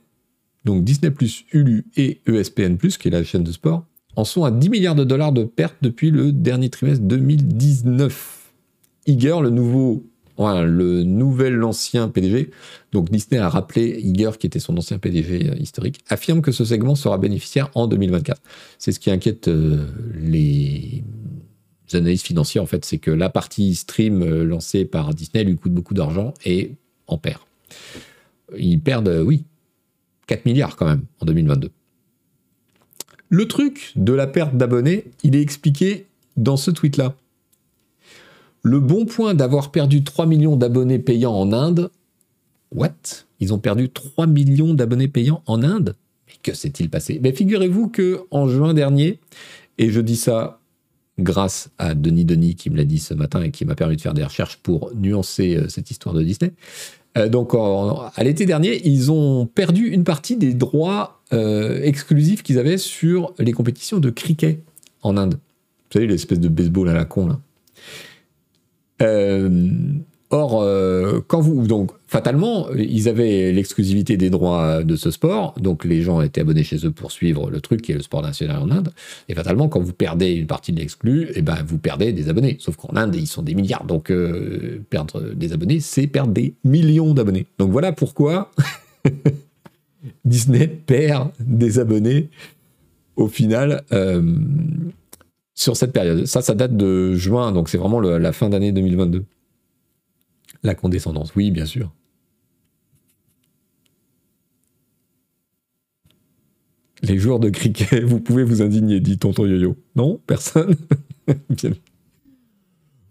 donc Disney+, Hulu et ESPN+, qui est la chaîne de sport, en sont à 10 milliards de dollars de pertes depuis le dernier trimestre 2019. Iger, le nouveau le nouvel l'ancien PDG, donc Disney a rappelé Iger, qui était son ancien PDG euh, historique, affirme que ce segment sera bénéficiaire en 2024. C'est ce qui inquiète euh, les analystes financiers, en fait, c'est que la partie stream euh, lancée par Disney lui coûte beaucoup d'argent et en perd. Ils perdent, oui, 4 milliards quand même en 2022. Le truc de la perte d'abonnés, il est expliqué dans ce tweet-là. Le bon point d'avoir perdu 3 millions d'abonnés payants en Inde. What? Ils ont perdu 3 millions d'abonnés payants en Inde? Mais que s'est-il passé? Mais figurez-vous que en juin dernier, et je dis ça grâce à Denis Denis qui me l'a dit ce matin et qui m'a permis de faire des recherches pour nuancer euh, cette histoire de Disney. Euh, donc à l'été dernier, ils ont perdu une partie des droits euh, exclusifs qu'ils avaient sur les compétitions de cricket en Inde. Vous savez, l'espèce de baseball à la con là. Or, euh, quand vous donc fatalement, ils avaient l'exclusivité des droits de ce sport, donc les gens étaient abonnés chez eux pour suivre le truc qui est le sport national en Inde. Et fatalement, quand vous perdez une partie de l'exclu, eh ben vous perdez des abonnés. Sauf qu'en Inde, ils sont des milliards, donc euh, perdre des abonnés, c'est perdre des millions d'abonnés. Donc voilà pourquoi Disney perd des abonnés au final. Euh, sur cette période. Ça, ça date de juin, donc c'est vraiment la fin d'année 2022. La condescendance, oui, bien sûr. Les joueurs de cricket, vous pouvez vous indigner, dit tonton Yo-Yo. Non Personne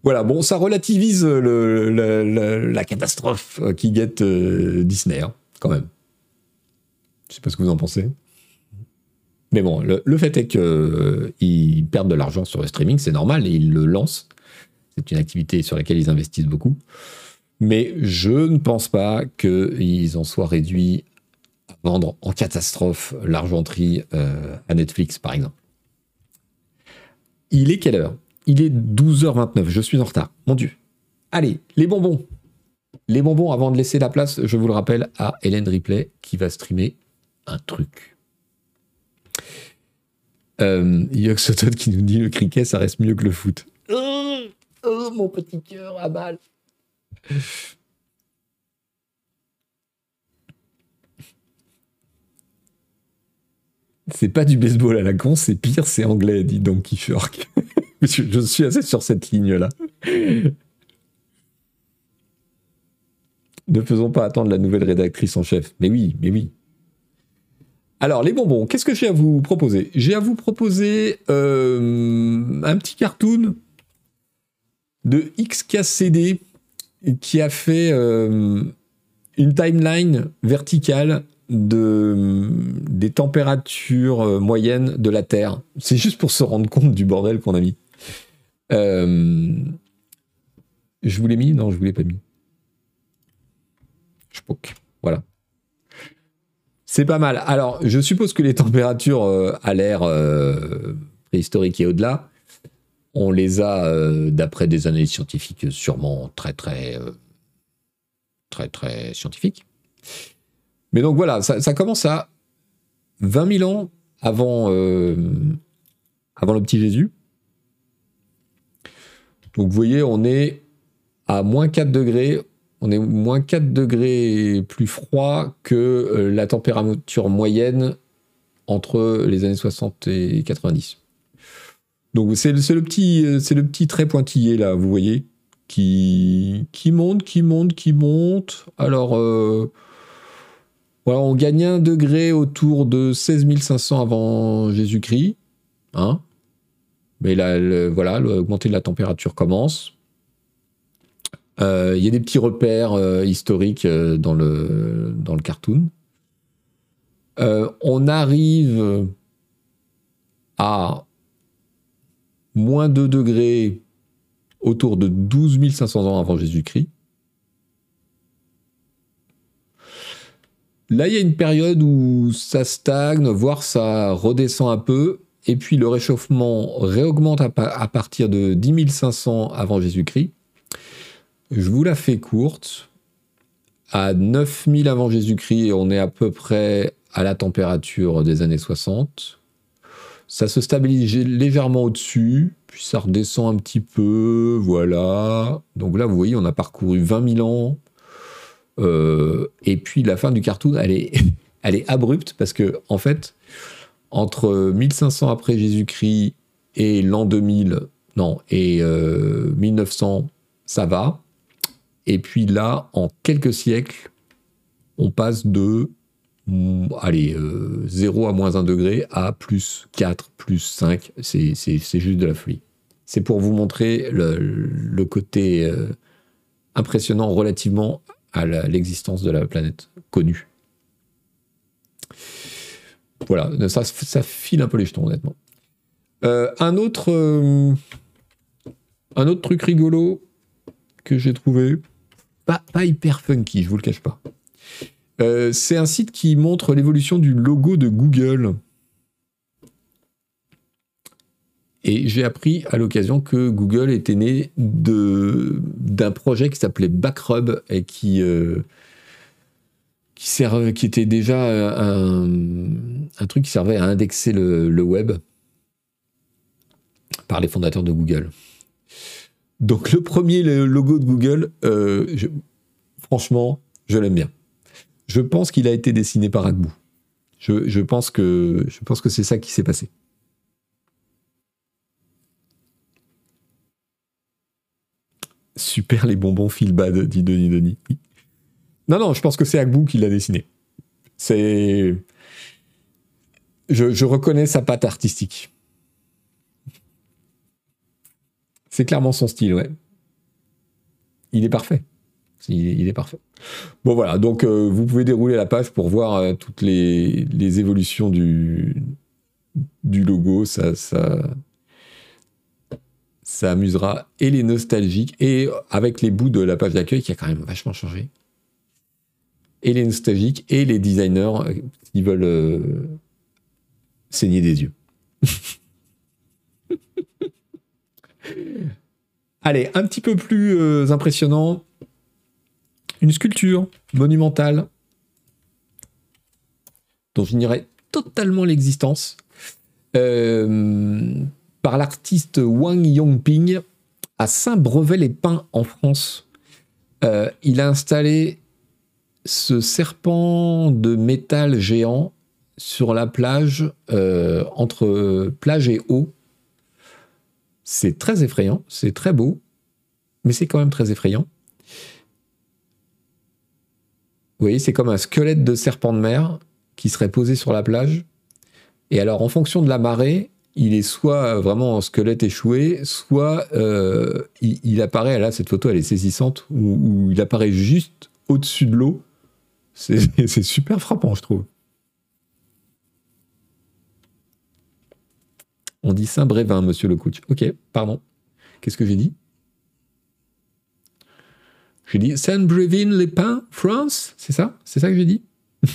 Voilà, bon, ça relativise la catastrophe qui guette euh, Disney, hein, quand même. Je sais pas ce que vous en pensez. Mais bon, le, fait est qu'ils euh, perdent de l'argent sur le streaming, c'est normal, et ils le lancent. C'est une activité sur laquelle ils investissent beaucoup. Mais je ne pense pas qu'ils en soient réduits à vendre en catastrophe l'argenterie euh, à Netflix, par exemple. Il est quelle heure? Il est 12h29, je suis en retard. Mon Dieu. Allez, les bonbons. Les bonbons, avant de laisser la place, je vous le rappelle, à Hélène Ripley qui va streamer un truc. Euh, Yoxotot qui nous dit le cricket, ça reste mieux que le foot. Oh, oh mon petit cœur a mal. C'est pas du baseball à la con, c'est pire, c'est anglais, dit Donkey Shark. je, suis assez sur cette ligne-là. ne faisons pas attendre la nouvelle rédactrice en chef. Mais oui, mais oui. Alors, les bonbons, qu'est-ce que j'ai à vous proposer? J'ai à vous proposer euh, un petit cartoon de XKCD qui a fait euh, une timeline verticale de, des températures euh, moyennes de la Terre. C'est juste pour se rendre compte du bordel qu'on a mis. Euh, je vous l'ai mis? Non, je vous l'ai pas mis. Je Voilà. C'est pas mal. Alors, je suppose que les températures à l'air préhistorique et au-delà, on les a, euh, d'après des analyses scientifiques, sûrement très, très, euh, très, très scientifiques. Mais donc voilà, ça, commence à 20 000 ans avant, euh, avant le petit Jésus. Donc vous voyez, on est à moins 4 degrés. On est moins 4 degrés plus froid que la température moyenne entre les années 60 et 90. Donc c'est le petit euh, le petit trait pointillé là, vous voyez, qui qui monte, qui monte, qui monte. Alors euh, voilà, on gagne un degré autour de 16 500 avant Jésus-Christ, hein. Mais là, voilà, l'augmenter de la température commence. Euh, il y a des petits repères historiques dans le dans le cartoon. on arrive à moins 2 degrés autour de 12 500 ans avant Jésus-Christ. Là, il y a une période où ça stagne, voire ça redescend un peu, et puis le réchauffement réaugmente à, partir de 10 500 avant Jésus-Christ. Je vous la fais courte. À 9000 avant Jésus-Christ, on est à peu près à la température des années 60 ça se stabilise légèrement au-dessus, puis ça redescend un petit peu, voilà. Donc là, vous voyez, on a parcouru 20 000 ans. Euh, et puis la fin du cartoon, elle est, abrupte parce que, en fait, entre 1500 après Jésus-Christ et l'an 2000, non, et 1900, euh, ça va. Et puis là, en quelques siècles, on passe de allez, 0 euh, à moins 1 degré à plus 4, plus 5, c'est juste de la folie. C'est pour vous montrer le, côté euh, impressionnant relativement à l'existence de la planète connue. Voilà, ça, ça file un peu les jetons, honnêtement. Euh, un autre, un autre truc rigolo que j'ai trouvé, pas, hyper funky, je vous le cache pas. Euh, c'est un site qui montre l'évolution du logo de Google. Et j'ai appris à l'occasion que Google était né d'un projet qui s'appelait Backrub et qui, qui était déjà un, truc qui servait à indexer le web par les fondateurs de Google. Donc le premier logo de Google, euh, franchement, je l'aime bien. Je pense qu'il a été dessiné par Agbou. Je, pense que c'est ça qui s'est passé. Super les bonbons feel bad, dit Denis Denis. Non, non, je pense que c'est Agbou qui l'a dessiné. C'est. Je, je reconnais sa patte artistique. C'est clairement son style, ouais. Il est parfait. Il, est parfait. Bon voilà, donc euh, vous pouvez dérouler la page pour voir euh, toutes les, évolutions du, logo. Ça, ça, ça amusera et les nostalgiques et avec les bouts de la page d'accueil qui a quand même vachement changé. Et les nostalgiques et les designers euh, qui veulent saigner des yeux. Allez, un petit peu plus euh, impressionnant. Une sculpture monumentale dont j'ignorais totalement l'existence euh, par l'artiste Wang Yongping à Saint-Brevet-les-Pins en France. Euh, il a installé ce serpent de métal géant sur la plage, entre plage et eau, c'est très effrayant, c'est très beau, mais c'est quand même très effrayant. Vous voyez, c'est comme un squelette de serpent de mer qui serait posé sur la plage. Et alors, en fonction de la marée, il est soit vraiment en squelette échoué, soit euh, il, apparaît, là cette photo elle est saisissante, où il apparaît juste au-dessus de l'eau. C'est super frappant, je trouve. On dit Saint-Brévin, monsieur le coach. Ok, pardon. Qu'est-ce que j'ai dit? J'ai dit Saint-Brévin-les-Pins, France? C'est ça? C'est ça que j'ai dit?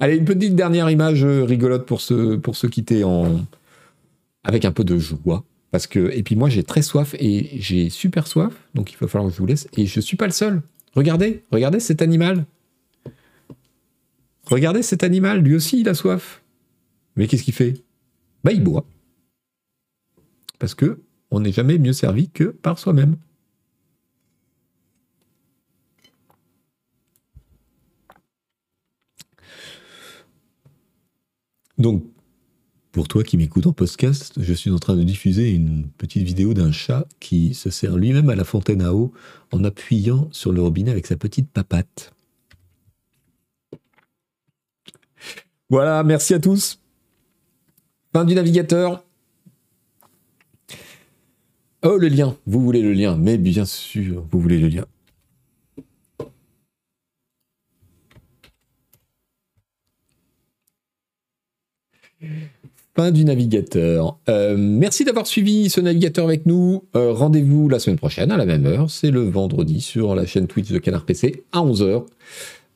Allez, une petite dernière image rigolote pour se, pour se quitter en... avec un peu de joie. Parce que, et puis moi, j'ai très soif et j'ai super soif, donc il va falloir que je vous laisse. Et je ne suis pas le seul. Regardez, regardez cet animal. Regardez cet animal, lui aussi, il a soif. Mais qu'est-ce qu'il fait? Bah, il boit. Parce que on n'est jamais mieux servi que par soi-même. Donc, pour toi qui m'écoutes en podcast, je suis en train de diffuser une petite vidéo d'un chat qui se sert lui-même à la fontaine à eau en appuyant sur le robinet avec sa petite papate. Voilà, merci à tous. Fin du navigateur. Oh, le lien. Vous voulez le lien. Mais bien sûr, vous voulez le lien. Fin du navigateur. Euh, merci d'avoir suivi ce navigateur avec nous. Euh, rendez-vous la semaine prochaine à la même heure. C'est le vendredi sur la chaîne Twitch de Canard PC à 11h.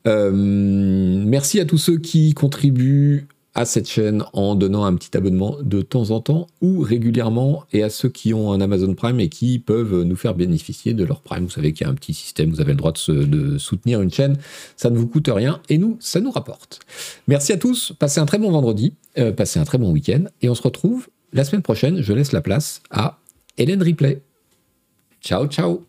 Euh, merci à tous ceux qui contribuent à cette chaîne en donnant un petit abonnement de temps en temps ou régulièrement et à ceux qui ont un Amazon Prime et qui peuvent nous faire bénéficier de leur Prime. Vous savez qu'il y a un petit système, vous avez le droit de, soutenir une chaîne, ça ne vous coûte rien et nous, ça nous rapporte. Merci à tous, passez un très bon vendredi, euh, passez un très bon week-end et on se retrouve la semaine prochaine. Je laisse la place à Hélène Ripley. Ciao, ciao